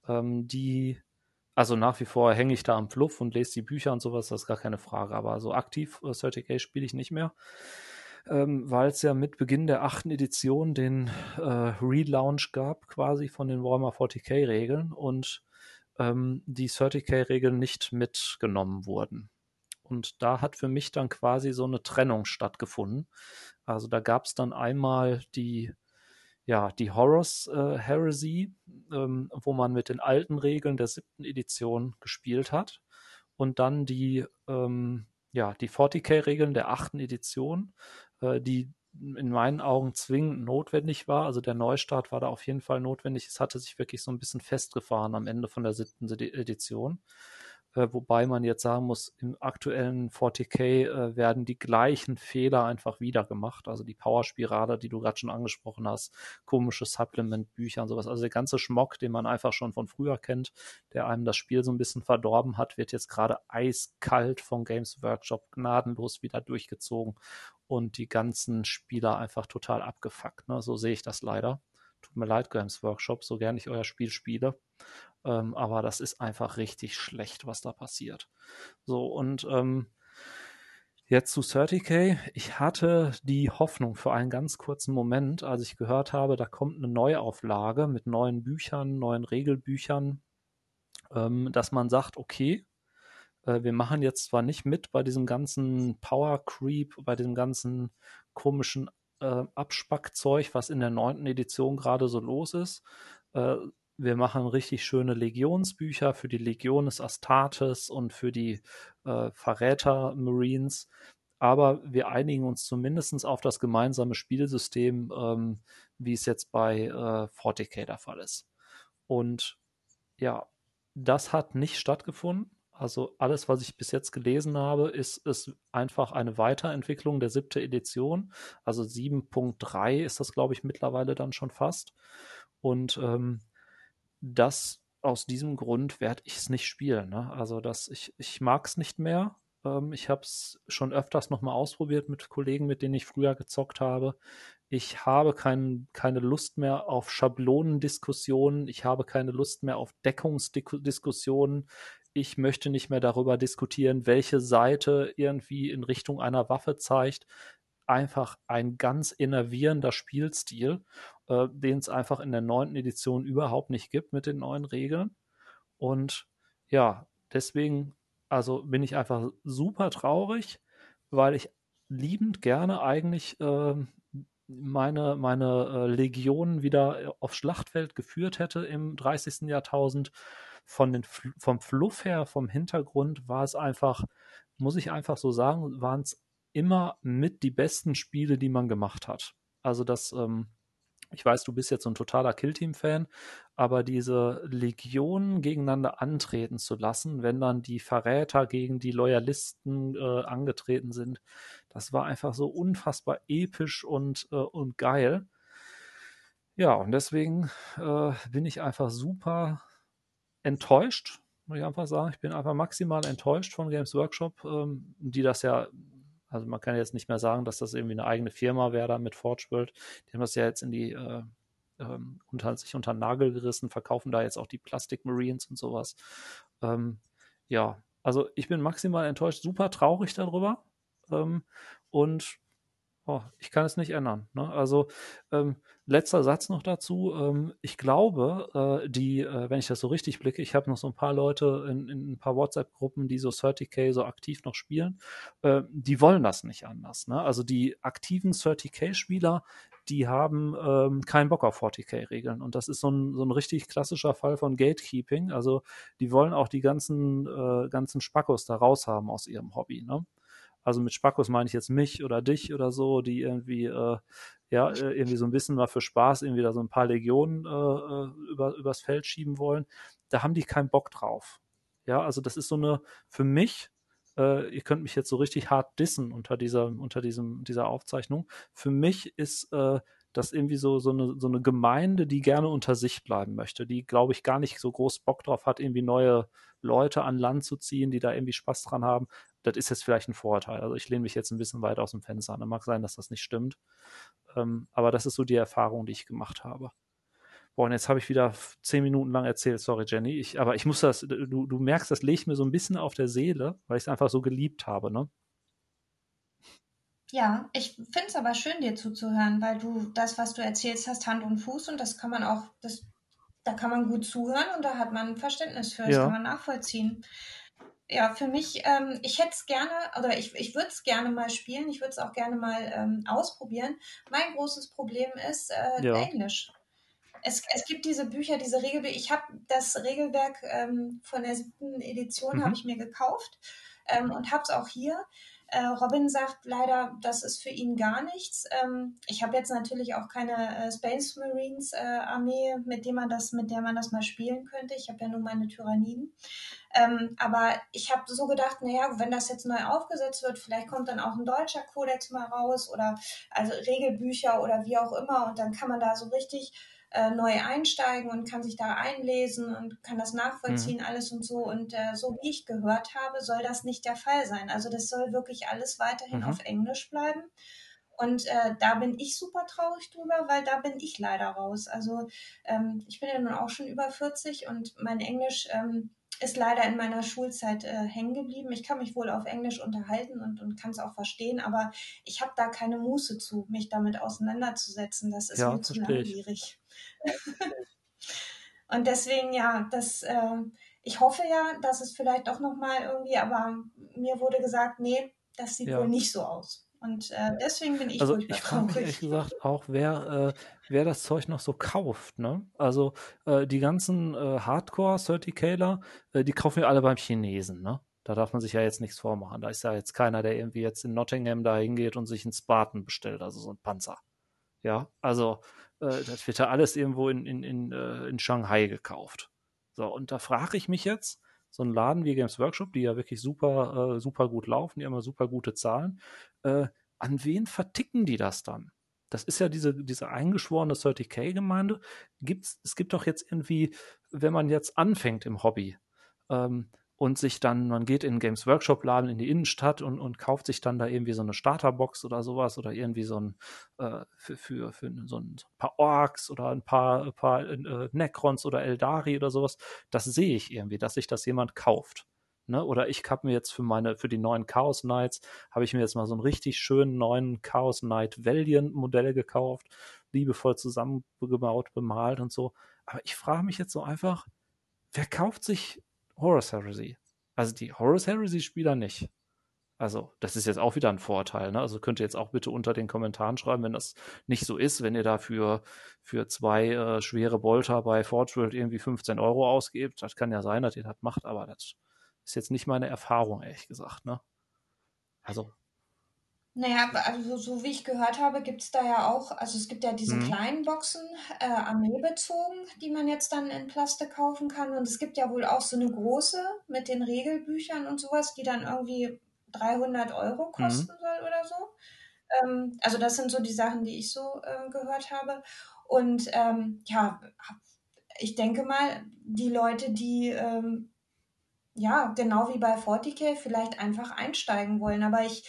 Ähm, die, also nach wie vor hänge ich da am Fluff und lese die Bücher und sowas, das ist gar keine Frage, aber so aktiv äh, 30k spiele ich nicht mehr. Ähm, weil es ja mit Beginn der achten Edition den äh, Relaunch gab, quasi von den Warhammer 40k-Regeln und ähm, die 30k-Regeln nicht mitgenommen wurden. Und da hat für mich dann quasi so eine Trennung stattgefunden. Also da gab es dann einmal die, ja, die Horus äh, Heresy, ähm, wo man mit den alten Regeln der siebten Edition gespielt hat. Und dann die, ähm, ja, die 40k-Regeln der achten Edition, äh, die in meinen Augen zwingend notwendig war. Also der Neustart war da auf jeden Fall notwendig. Es hatte sich wirklich so ein bisschen festgefahren am Ende von der siebten Edition. Äh, wobei man jetzt sagen muss, im aktuellen 40k äh, werden die gleichen Fehler einfach wieder gemacht. Also die Powerspirale, die du gerade schon angesprochen hast, komische Supplement-Bücher und sowas. Also der ganze Schmock, den man einfach schon von früher kennt, der einem das Spiel so ein bisschen verdorben hat, wird jetzt gerade eiskalt von Games Workshop gnadenlos wieder durchgezogen und die ganzen Spieler einfach total abgefuckt. Ne? So sehe ich das leider. Tut mir leid, Games Workshop, so gern ich euer Spiel spiele. Ähm, aber das ist einfach richtig schlecht, was da passiert. So, und ähm, jetzt zu 30k. Ich hatte die Hoffnung für einen ganz kurzen Moment, als ich gehört habe, da kommt eine Neuauflage mit neuen Büchern, neuen Regelbüchern, ähm, dass man sagt, okay, äh, wir machen jetzt zwar nicht mit bei diesem ganzen Power Creep, bei diesem ganzen komischen äh, Abspackzeug, was in der neunten Edition gerade so los ist, äh, wir machen richtig schöne Legionsbücher für die Legion des Astartes und für die äh, Verräter Marines. Aber wir einigen uns zumindest auf das gemeinsame Spielsystem, ähm, wie es jetzt bei äh, 40k der Fall ist. Und ja, das hat nicht stattgefunden. Also alles, was ich bis jetzt gelesen habe, ist, ist einfach eine Weiterentwicklung der siebte Edition. Also 7.3 ist das, glaube ich, mittlerweile dann schon fast. Und ähm, das aus diesem Grund werde ich es nicht spielen. Ne? Also das, ich, ich mag es nicht mehr. Ähm, ich habe es schon öfters nochmal ausprobiert mit Kollegen, mit denen ich früher gezockt habe. Ich habe kein, keine Lust mehr auf Schablonendiskussionen. Ich habe keine Lust mehr auf Deckungsdiskussionen. Ich möchte nicht mehr darüber diskutieren, welche Seite irgendwie in Richtung einer Waffe zeigt einfach ein ganz innervierender Spielstil, äh, den es einfach in der neunten Edition überhaupt nicht gibt mit den neuen Regeln. Und ja, deswegen, also bin ich einfach super traurig, weil ich liebend gerne eigentlich äh, meine, meine äh, Legionen wieder aufs Schlachtfeld geführt hätte im 30. Jahrtausend. Von den, vom Fluff her, vom Hintergrund war es einfach, muss ich einfach so sagen, waren es immer mit die besten Spiele, die man gemacht hat. Also das, ähm, ich weiß, du bist jetzt so ein totaler Killteam-Fan, aber diese Legionen gegeneinander antreten zu lassen, wenn dann die Verräter gegen die Loyalisten äh, angetreten sind, das war einfach so unfassbar episch und, äh, und geil. Ja, und deswegen äh, bin ich einfach super enttäuscht, muss ich einfach sagen. Ich bin einfach maximal enttäuscht von Games Workshop, ähm, die das ja also man kann jetzt nicht mehr sagen, dass das irgendwie eine eigene Firma wäre da mit Forge World. Die haben das ja jetzt in die äh, ähm, unter, sich unter den Nagel gerissen, verkaufen da jetzt auch die Plastic Marines und sowas. Ähm, ja, also ich bin maximal enttäuscht, super traurig darüber. Ähm, und oh, ich kann es nicht ändern. Ne? Also ähm, letzter Satz noch dazu. Ähm, ich glaube, äh, die, äh, wenn ich das so richtig blicke, ich habe noch so ein paar Leute in, in ein paar WhatsApp-Gruppen, die so 30k so aktiv noch spielen, äh, die wollen das nicht anders. Ne? Also die aktiven 30k-Spieler, die haben ähm, keinen Bock auf 40k-Regeln. Und das ist so ein, so ein richtig klassischer Fall von Gatekeeping. Also die wollen auch die ganzen, äh, ganzen Spackos da raus haben aus ihrem Hobby. Ne? Also mit Spackos meine ich jetzt mich oder dich oder so, die irgendwie, äh, ja, äh, irgendwie so ein bisschen mal für Spaß irgendwie da so ein paar Legionen äh, äh, über, übers Feld schieben wollen. Da haben die keinen Bock drauf. Ja, also das ist so eine, für mich, äh, ihr könnt mich jetzt so richtig hart dissen unter dieser, unter diesem, dieser Aufzeichnung. Für mich ist äh, das irgendwie so, so, eine, so eine Gemeinde, die gerne unter sich bleiben möchte, die, glaube ich, gar nicht so groß Bock drauf hat, irgendwie neue Leute an Land zu ziehen, die da irgendwie Spaß dran haben. Das ist jetzt vielleicht ein Vorurteil. Also ich lehne mich jetzt ein bisschen weit aus dem Fenster an. Mag sein, dass das nicht stimmt. Ähm, aber das ist so die Erfahrung, die ich gemacht habe. Boah, und jetzt habe ich wieder zehn Minuten lang erzählt, sorry Jenny. Ich, aber ich muss das, du, du merkst, das legt mir so ein bisschen auf der Seele, weil ich es einfach so geliebt habe, ne? Ja, ich finde es aber schön, dir zuzuhören, weil du das, was du erzählst, hast Hand und Fuß und das kann man auch, das, da kann man gut zuhören und da hat man Verständnis für, das ja. kann man nachvollziehen. Ja, für mich, ähm, ich hätte es gerne, oder ich, ich würde es gerne mal spielen, ich würde es auch gerne mal ähm, ausprobieren. Mein großes Problem ist äh, ja. Englisch. Es, es gibt diese Bücher, diese Regelbücher. Ich habe das Regelwerk ähm, von der siebten Edition mhm. habe ich mir gekauft ähm, und habe es auch hier. Äh, Robin sagt leider, das ist für ihn gar nichts. Ähm, ich habe jetzt natürlich auch keine äh, Space Marines äh, Armee, mit dem man das, mit der man das mal spielen könnte. Ich habe ja nur meine Tyranniden. Ähm, aber ich habe so gedacht, naja, wenn das jetzt neu aufgesetzt wird, vielleicht kommt dann auch ein deutscher Kodex mal raus oder also Regelbücher oder wie auch immer und dann kann man da so richtig äh, neu einsteigen und kann sich da einlesen und kann das nachvollziehen, mhm. alles und so. Und äh, so wie ich gehört habe, soll das nicht der Fall sein. Also das soll wirklich alles weiterhin mhm. auf Englisch bleiben. Und äh, da bin ich super traurig drüber, weil da bin ich leider raus. Also ähm, ich bin ja nun auch schon über 40 und mein Englisch ähm, ist leider in meiner Schulzeit äh, hängen geblieben. Ich kann mich wohl auf Englisch unterhalten und, und kann es auch verstehen, aber ich habe da keine Muße zu, mich damit auseinanderzusetzen. Das ist ja, mir zu langwierig. [laughs] und deswegen, ja, das, äh, ich hoffe ja, dass es vielleicht doch nochmal irgendwie, aber mir wurde gesagt, nee, das sieht ja. wohl nicht so aus. Und äh, deswegen bin ich Also ich frage mich ehrlich gesagt auch, wer, äh, wer das Zeug noch so kauft. Ne? Also äh, die ganzen äh, Hardcore-30Kler, äh, die kaufen wir alle beim Chinesen. Ne? Da darf man sich ja jetzt nichts vormachen. Da ist ja jetzt keiner, der irgendwie jetzt in Nottingham da hingeht und sich einen Spartan bestellt, also so ein Panzer. Ja, also äh, das wird ja alles irgendwo in, in, in, äh, in Shanghai gekauft. So, und da frage ich mich jetzt, so ein Laden wie Games Workshop, die ja wirklich super, äh, super gut laufen, die haben ja super gute Zahlen, äh, an wen verticken die das dann? Das ist ja diese, diese eingeschworene 30k-Gemeinde. Gibt's, es gibt doch jetzt irgendwie, wenn man jetzt anfängt im Hobby, ähm, und sich dann, man geht in Games Workshop Laden in die Innenstadt und, und kauft sich dann da irgendwie so eine Starterbox oder sowas oder irgendwie so ein äh, für, für, für so, ein, paar Orks oder ein paar, ein paar äh, Necrons oder Eldari oder sowas. Das sehe ich irgendwie, dass sich das jemand kauft. Ne? Oder ich habe mir jetzt für meine, für die neuen Chaos Knights, habe ich mir jetzt mal so einen richtig schönen neuen Chaos Knight Valiant Modell gekauft, liebevoll zusammengebaut, bemalt und so. Aber ich frage mich jetzt so einfach, wer kauft sich Horus Heresy. Also die Horus Heresy-Spieler nicht. Also, das ist jetzt auch wieder ein Vorteil. Ne? Also könnt ihr jetzt auch bitte unter den Kommentaren schreiben, wenn das nicht so ist, wenn ihr dafür für zwei äh, schwere Bolter bei Forge World irgendwie 15 Euro ausgebt. Das kann ja sein, dass ihr das macht, aber das ist jetzt nicht meine Erfahrung, ehrlich gesagt. Ne? Also, naja, also so wie ich gehört habe, gibt es da ja auch, also es gibt ja diese mhm. kleinen Boxen, äh, armeebezogen, die man jetzt dann in Plastik kaufen kann. Und es gibt ja wohl auch so eine große mit den Regelbüchern und sowas, die dann irgendwie 300 Euro mhm. kosten mhm. soll oder so. Ähm, also das sind so die Sachen, die ich so äh, gehört habe. Und ähm, ja, ich denke mal, die Leute, die ähm, ja, genau wie bei 40k vielleicht einfach einsteigen wollen. Aber ich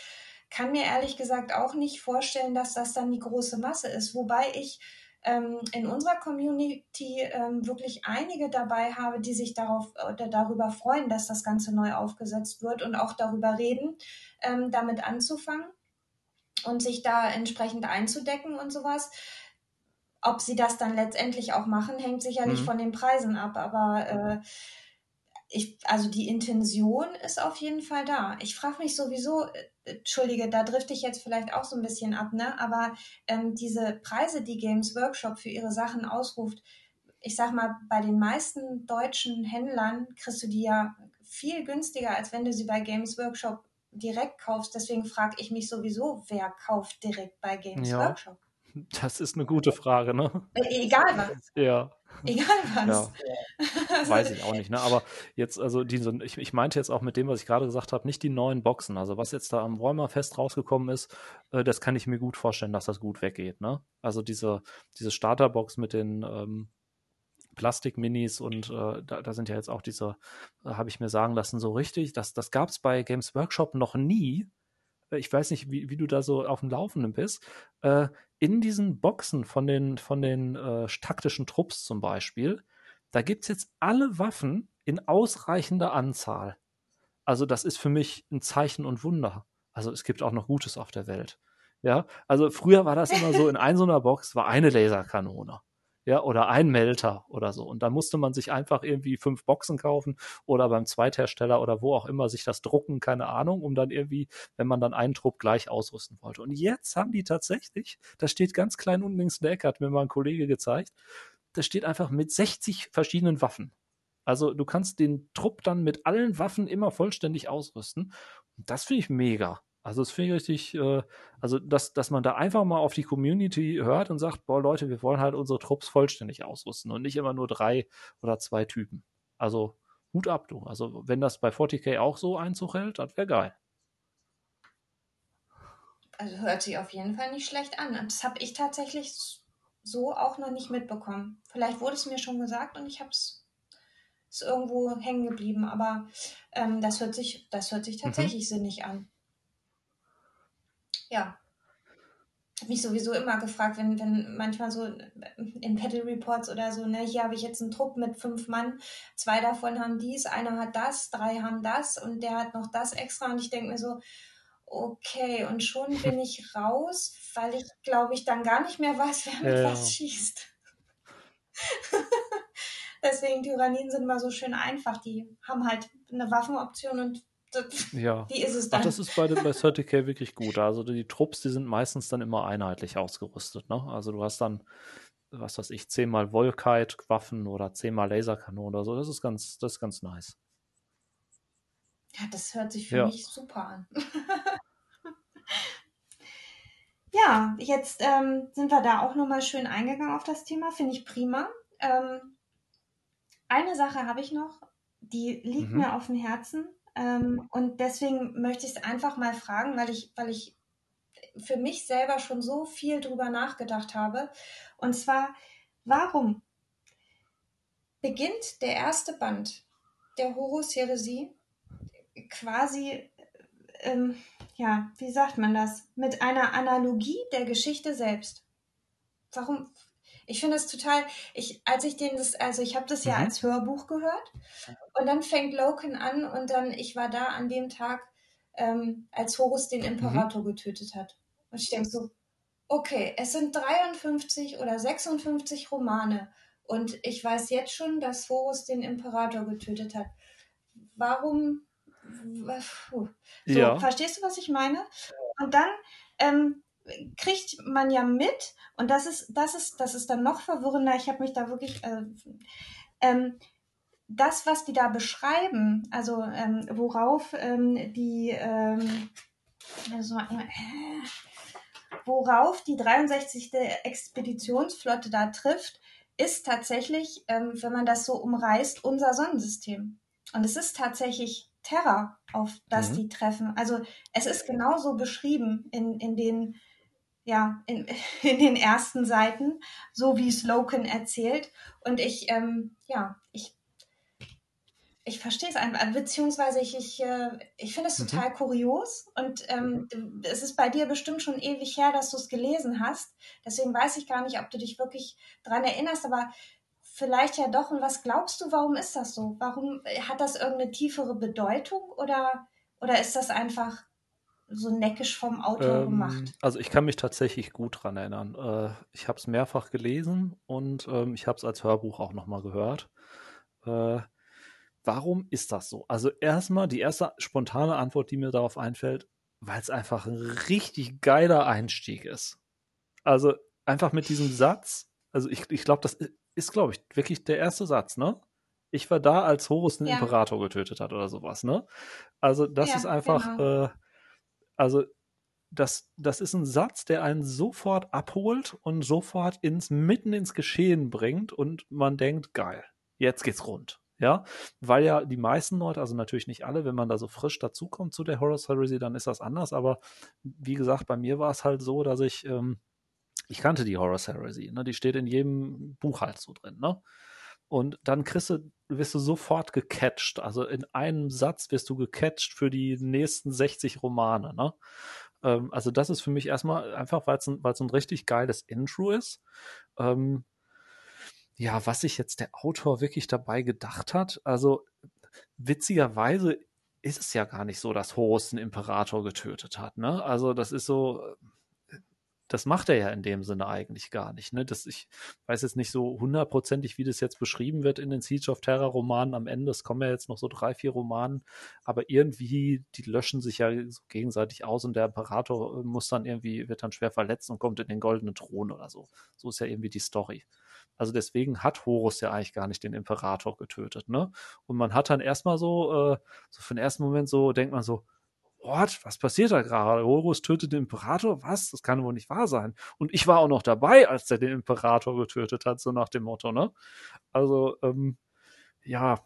kann mir ehrlich gesagt auch nicht vorstellen, dass das dann die große Masse ist. Wobei ich ähm, in unserer Community ähm, wirklich einige dabei habe, die sich darauf oder darüber freuen, dass das Ganze neu aufgesetzt wird und auch darüber reden, ähm, damit anzufangen und sich da entsprechend einzudecken und sowas. Ob sie das dann letztendlich auch machen, hängt sicherlich mhm. von den Preisen ab, aber äh, ich, also die Intention ist auf jeden Fall da. Ich frage mich sowieso, äh, Entschuldige, da drifte ich jetzt vielleicht auch so ein bisschen ab, ne? Aber ähm, diese Preise, die Games Workshop für ihre Sachen ausruft, ich sag mal, bei den meisten deutschen Händlern kriegst du die ja viel günstiger, als wenn du sie bei Games Workshop direkt kaufst. Deswegen frage ich mich sowieso, wer kauft direkt bei Games ja, Workshop? Das ist eine gute Frage, ne? Äh, egal was. Ja. Egal was. Ja. [laughs] Weiß ich auch nicht, ne? Aber jetzt, also diese, ich, ich meinte jetzt auch mit dem, was ich gerade gesagt habe, nicht die neuen Boxen. Also was jetzt da am Räumerfest rausgekommen ist, äh, das kann ich mir gut vorstellen, dass das gut weggeht, ne? Also diese, diese Starterbox mit den ähm, Plastik-Minis und äh, da, da, sind ja jetzt auch diese, äh, habe ich mir sagen lassen, so richtig, das, das gab es bei Games Workshop noch nie. Äh, ich weiß nicht, wie, wie du da so auf dem Laufenden bist. Äh, in diesen Boxen von den, von den äh, taktischen Trupps zum Beispiel, da gibt es jetzt alle Waffen in ausreichender Anzahl. Also das ist für mich ein Zeichen und Wunder. Also es gibt auch noch Gutes auf der Welt. Ja, also früher war das immer so, in einer einer Box war eine Laserkanone ja, oder ein Melter oder so. Und dann musste man sich einfach irgendwie fünf Boxen kaufen oder beim Zweithersteller oder wo auch immer sich das drucken, keine Ahnung, um dann irgendwie, wenn man dann einen Trupp gleich ausrüsten wollte. Und jetzt haben die tatsächlich, das steht ganz klein unten links in der Ecke, hat mir mal ein Kollege gezeigt, das steht einfach mit 60 verschiedenen Waffen. Also du kannst den Trupp dann mit allen Waffen immer vollständig ausrüsten. Und das finde ich mega. Also das finde ich richtig, äh, also dass, dass man da einfach mal auf die Community hört und sagt, boah Leute, wir wollen halt unsere Trupps vollständig ausrüsten und nicht immer nur drei oder zwei Typen. Also Hut ab, du. Also wenn das bei 40k auch so Einzug hält, das wäre geil. Also hört sich auf jeden Fall nicht schlecht an. Das habe ich tatsächlich so auch noch nicht mitbekommen. Vielleicht wurde es mir schon gesagt und ich habe es irgendwo hängen geblieben, aber ähm, das hört sich, das hört sich mhm. tatsächlich mhm. sinnig an. Ja. Ich habe mich sowieso immer gefragt, wenn, wenn manchmal so in Battle Reports oder so, ne, hier habe ich jetzt einen Trupp mit fünf Mann, zwei davon haben dies, einer hat das, drei haben das und der hat noch das extra und ich denke mir so, okay, und schon [laughs] bin ich raus, weil ich glaube ich dann gar nicht mehr weiß, wer mit ja. was schießt. [laughs] Deswegen Tyrannien sind immer so schön einfach. Die haben halt eine Waffenoption und das, ja. die ist es dann. Ach, das ist bei, bei [laughs] 30k wirklich gut. Also die Trupps, die sind meistens dann immer einheitlich ausgerüstet. Ne? Also du hast dann, was weiß ich, zehnmal Volkite-Waffen oder zehnmal Laserkanonen oder so. Das ist ganz, das ist ganz nice. Ja, das hört sich für ja. mich super an. [laughs] ja, jetzt ähm, sind wir da auch nochmal schön eingegangen auf das Thema. Finde ich prima. Ähm, eine Sache habe ich noch, die liegt mhm. mir auf dem Herzen. Ähm, und deswegen möchte ich es einfach mal fragen, weil ich, weil ich für mich selber schon so viel drüber nachgedacht habe. Und zwar, warum beginnt der erste Band der Horus-Heresie quasi, ähm, ja, wie sagt man das, mit einer Analogie der Geschichte selbst? Warum, ich finde es total, ich, als ich den, das, also ich habe das ja mhm. als Hörbuch gehört und dann fängt Loken an und dann, ich war da an dem Tag, ähm, als Horus den Imperator mhm. getötet hat. Und ich denke so, okay, es sind 53 oder 56 Romane und ich weiß jetzt schon, dass Horus den Imperator getötet hat. Warum? So, ja. verstehst du, was ich meine? Und dann ähm, kriegt man ja mit, und das ist, das ist, das ist dann noch verwirrender. Ich habe mich da wirklich, äh, ähm, das, was die da beschreiben, also ähm, worauf ähm, die, ähm, also, äh, worauf die 63. Expeditionsflotte da trifft, ist tatsächlich, ähm, wenn man das so umreißt, unser Sonnensystem. Und es ist tatsächlich Terra, auf das mhm. die treffen. Also es ist genauso beschrieben in, in den ja, in, [laughs] in den ersten Seiten, so wie es Loken erzählt. Und ich, ähm, ja, ich, ich verstehe es einfach, beziehungsweise ich, ich, äh, ich finde es mhm. total kurios und ähm, mhm. es ist bei dir bestimmt schon ewig her, dass du es gelesen hast. Deswegen weiß ich gar nicht, ob du dich wirklich dran erinnerst, aber vielleicht ja doch. Und was glaubst du, warum ist das so? Warum hat das irgendeine tiefere Bedeutung oder, oder ist das einfach so neckisch vom Autor ähm, gemacht? Also ich kann mich tatsächlich gut dran erinnern. Äh, ich habe es mehrfach gelesen und ähm, ich habe es als Hörbuch auch nochmal gehört. Warum ist das so? Also erstmal die erste spontane Antwort, die mir darauf einfällt, weil es einfach ein richtig geiler Einstieg ist. Also einfach mit diesem Satz, also ich, ich glaube, das ist, glaube ich, wirklich der erste Satz, ne? Ich war da, als Horus den ja. Imperator getötet hat oder sowas, ne? Also das ja, ist einfach, genau. äh, also das, das ist ein Satz, der einen sofort abholt und sofort ins, mitten ins Geschehen bringt und man denkt, geil, jetzt geht's rund. Ja, weil ja die meisten Leute, also natürlich nicht alle, wenn man da so frisch dazukommt zu der Horror Heresy, dann ist das anders, aber wie gesagt, bei mir war es halt so, dass ich, ähm, ich kannte die Horror Heresy, ne? die steht in jedem Buch halt so drin, ne? Und dann kriegst du, wirst du sofort gecatcht. Also in einem Satz wirst du gecatcht für die nächsten 60 Romane. Ne? Ähm, also das ist für mich erstmal einfach, weil es ein, ein richtig geiles Intro ist. Ähm, ja, was sich jetzt der Autor wirklich dabei gedacht hat. Also witzigerweise ist es ja gar nicht so, dass Horus den Imperator getötet hat. Ne? Also das ist so, das macht er ja in dem Sinne eigentlich gar nicht. Ne? Das, ich weiß jetzt nicht so hundertprozentig, wie das jetzt beschrieben wird in den Siege of Terror Romanen am Ende. Es kommen ja jetzt noch so drei, vier Romanen, aber irgendwie, die löschen sich ja so gegenseitig aus und der Imperator muss dann irgendwie, wird dann schwer verletzt und kommt in den goldenen Thron oder so. So ist ja irgendwie die Story. Also deswegen hat Horus ja eigentlich gar nicht den Imperator getötet, ne? Und man hat dann erstmal so, äh, so für den ersten Moment so, denkt man so, What? Was passiert da gerade? Horus tötet den Imperator? Was? Das kann wohl nicht wahr sein. Und ich war auch noch dabei, als der den Imperator getötet hat, so nach dem Motto, ne? Also, ähm, ja.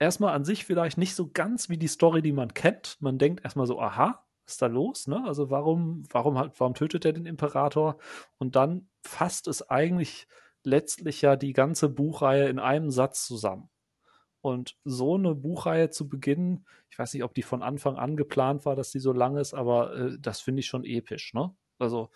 Erstmal an sich vielleicht nicht so ganz wie die Story, die man kennt. Man denkt erstmal so, aha, was ist da los, ne? Also warum, warum warum tötet er den Imperator? Und dann fasst es eigentlich letztlich ja die ganze Buchreihe in einem Satz zusammen. Und so eine Buchreihe zu beginnen, ich weiß nicht, ob die von Anfang an geplant war, dass die so lang ist, aber äh, das finde ich schon episch, ne? Also,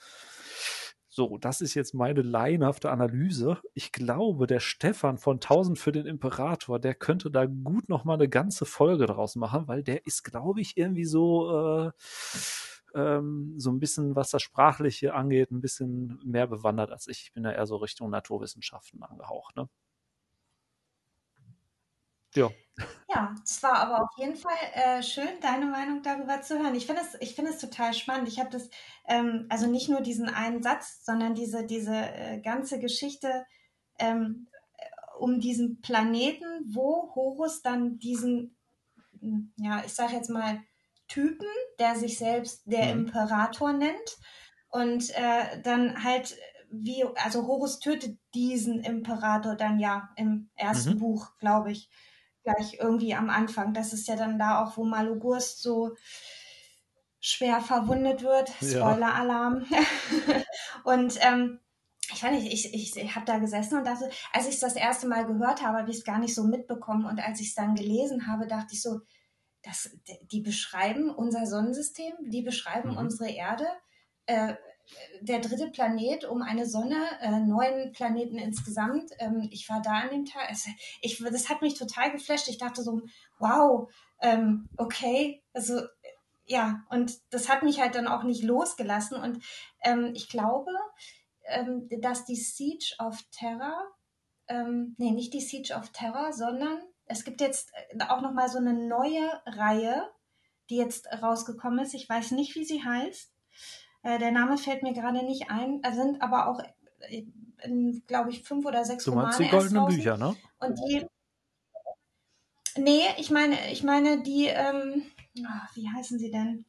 so, das ist jetzt meine laienhafte Analyse. Ich glaube, der Stefan von 1000 für den Imperator, der könnte da gut noch mal eine ganze Folge draus machen, weil der ist, glaube ich, irgendwie so, äh, ähm, so ein bisschen, was das Sprachliche angeht, ein bisschen mehr bewandert als ich. Ich bin ja eher so Richtung Naturwissenschaften angehaucht, ne? Ja. Ja, es war aber auf jeden Fall äh, schön, deine Meinung darüber zu hören. Ich finde es, ich finde es total spannend. Ich habe das, ähm, also nicht nur diesen einen Satz, sondern diese, diese äh, ganze Geschichte ähm, um diesen Planeten, wo Horus dann diesen, hm, ja, ich sage jetzt mal, Typen, der sich selbst der mhm. Imperator nennt und äh, dann halt wie, also Horus tötet diesen Imperator dann ja im ersten mhm. Buch, glaube ich gleich irgendwie am Anfang. Das ist ja dann da auch, wo Malogurst so schwer verwundet wird. Spoiler-Alarm. [laughs] und ähm, ich weiß nicht, ich, ich, ich habe da gesessen und dachte, als ich es das erste Mal gehört habe, habe ich es gar nicht so mitbekommen. Und als ich es dann gelesen habe, dachte ich so, das, die beschreiben unser Sonnensystem, die beschreiben mhm. unsere Erde. Äh, der dritte Planet um eine Sonne, äh, neun Planeten insgesamt. Ähm, ich war da an dem Tag. Also ich, das hat mich total geflasht. Ich dachte so, wow, ähm, okay, also ja, und das hat mich halt dann auch nicht losgelassen. Und ähm, ich glaube, ähm, dass die Siege of Terror, ähm, nee, nicht die Siege of Terror, sondern es gibt jetzt äh, auch noch mal so eine neue Reihe, die jetzt rausgekommen ist. Ich weiß nicht, wie sie heißt. Äh, der Name fällt mir gerade nicht ein. Sind aber auch, äh, glaube ich, fünf oder sechs du Romane. Du meinst die goldenen Bücher, ne? Und die. Nee, ich meine, ich meine die, ähm, oh, wie heißen sie denn?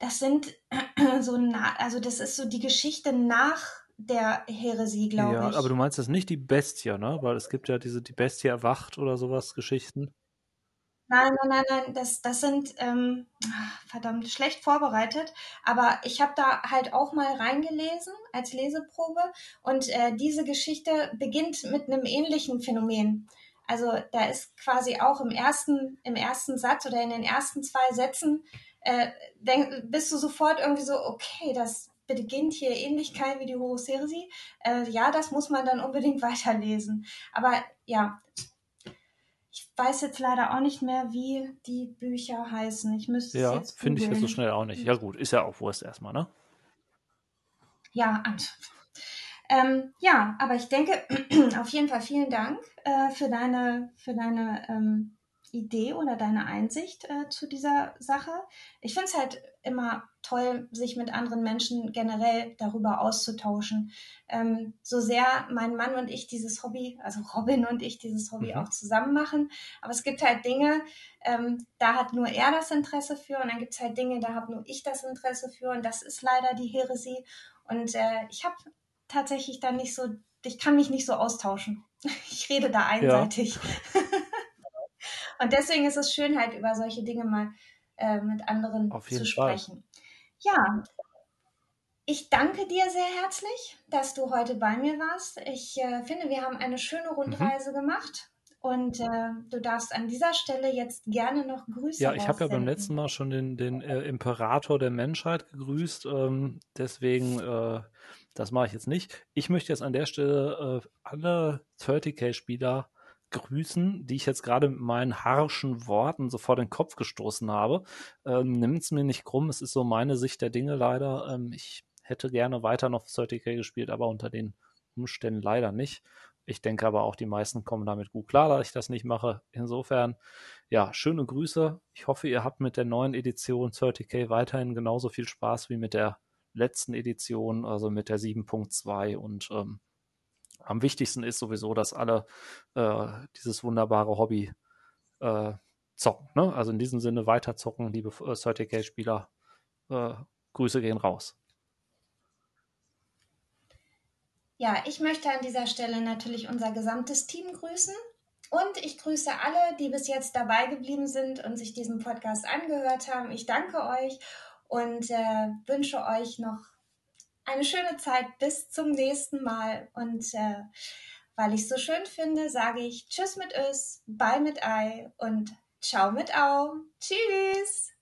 Das sind [clears throat] so, na, also das ist so die Geschichte nach der Heresie, glaube ja, ich. Ja, aber du meinst das nicht die Bestie, ne? Weil es gibt ja diese, die Bestie erwacht oder sowas Geschichten. Nein, nein, nein, nein, das, das sind ähm, verdammt schlecht vorbereitet. Aber ich habe da halt auch mal reingelesen als Leseprobe und äh, diese Geschichte beginnt mit einem ähnlichen Phänomen. Also da ist quasi auch im ersten, im ersten Satz oder in den ersten zwei Sätzen äh, denk, bist du sofort irgendwie so, okay, das beginnt hier Ähnlichkeit wie die Horus Heresie. Äh, ja, das muss man dann unbedingt [laughs] weiterlesen. Aber ja, weiß jetzt leider auch nicht mehr, wie die Bücher heißen. Ich müsste ja, jetzt finde ich jetzt so schnell auch nicht. Ja gut, ist ja auch Wurst erstmal, ne? Ja, ähm, ja, aber ich denke, [clears throat] auf jeden Fall vielen Dank äh, für deine, für deine ähm, Idee oder deine Einsicht äh, zu dieser Sache. Ich finde es halt immer toll, sich mit anderen Menschen generell darüber auszutauschen. Ähm, so sehr mein Mann und ich dieses Hobby, also Robin und ich dieses Hobby mhm. auch zusammen machen. Aber es gibt halt Dinge, ähm, da hat nur er das Interesse für und dann gibt es halt Dinge, da habe nur ich das Interesse für und das ist leider die Heresie. Und äh, ich habe tatsächlich dann nicht so, ich kann mich nicht so austauschen. [laughs] Ich rede da einseitig. Ja. [laughs] Und deswegen ist es schön, halt über solche Dinge mal äh, mit anderen zu sprechen. Fall. Ja, ich danke dir sehr herzlich, dass du heute bei mir warst. Ich äh, finde, wir haben eine schöne Rundreise mhm. gemacht. Und äh, du darfst an dieser Stelle jetzt gerne noch Grüße Ja, ich habe ja beim letzten Mal schon den, den äh, Imperator der Menschheit gegrüßt. Ähm, deswegen, äh, das mache ich jetzt nicht. Ich möchte jetzt an der Stelle äh, alle 30k-Spieler grüßen, die ich jetzt gerade mit meinen harschen Worten so vor den Kopf gestoßen habe. Ähm, Nimmt es mir nicht krumm, es ist so meine Sicht der Dinge leider. Ähm, ich hätte gerne weiter noch 30k gespielt, aber unter den Umständen leider nicht. Ich denke aber auch, die meisten kommen damit gut klar, dass ich das nicht mache. Insofern, ja, schöne Grüße. Ich hoffe, ihr habt mit der neuen Edition 30k weiterhin genauso viel Spaß wie mit der letzten Edition, also mit der 7.2 und ähm, am wichtigsten ist sowieso, dass alle äh, dieses wunderbare Hobby äh, zocken. Ne? Also in diesem Sinne weiter zocken, liebe äh, 30k-Spieler. Äh, Grüße gehen raus. Ja, ich möchte an dieser Stelle natürlich unser gesamtes Team grüßen. Und ich grüße alle, die bis jetzt dabei geblieben sind und sich diesen Podcast angehört haben. Ich danke euch und äh, wünsche euch noch eine schöne Zeit bis zum nächsten Mal. Und äh, weil ich es so schön finde, sage ich Tschüss mit Ös, Bye mit Ei und Ciao mit Au. Tschüss!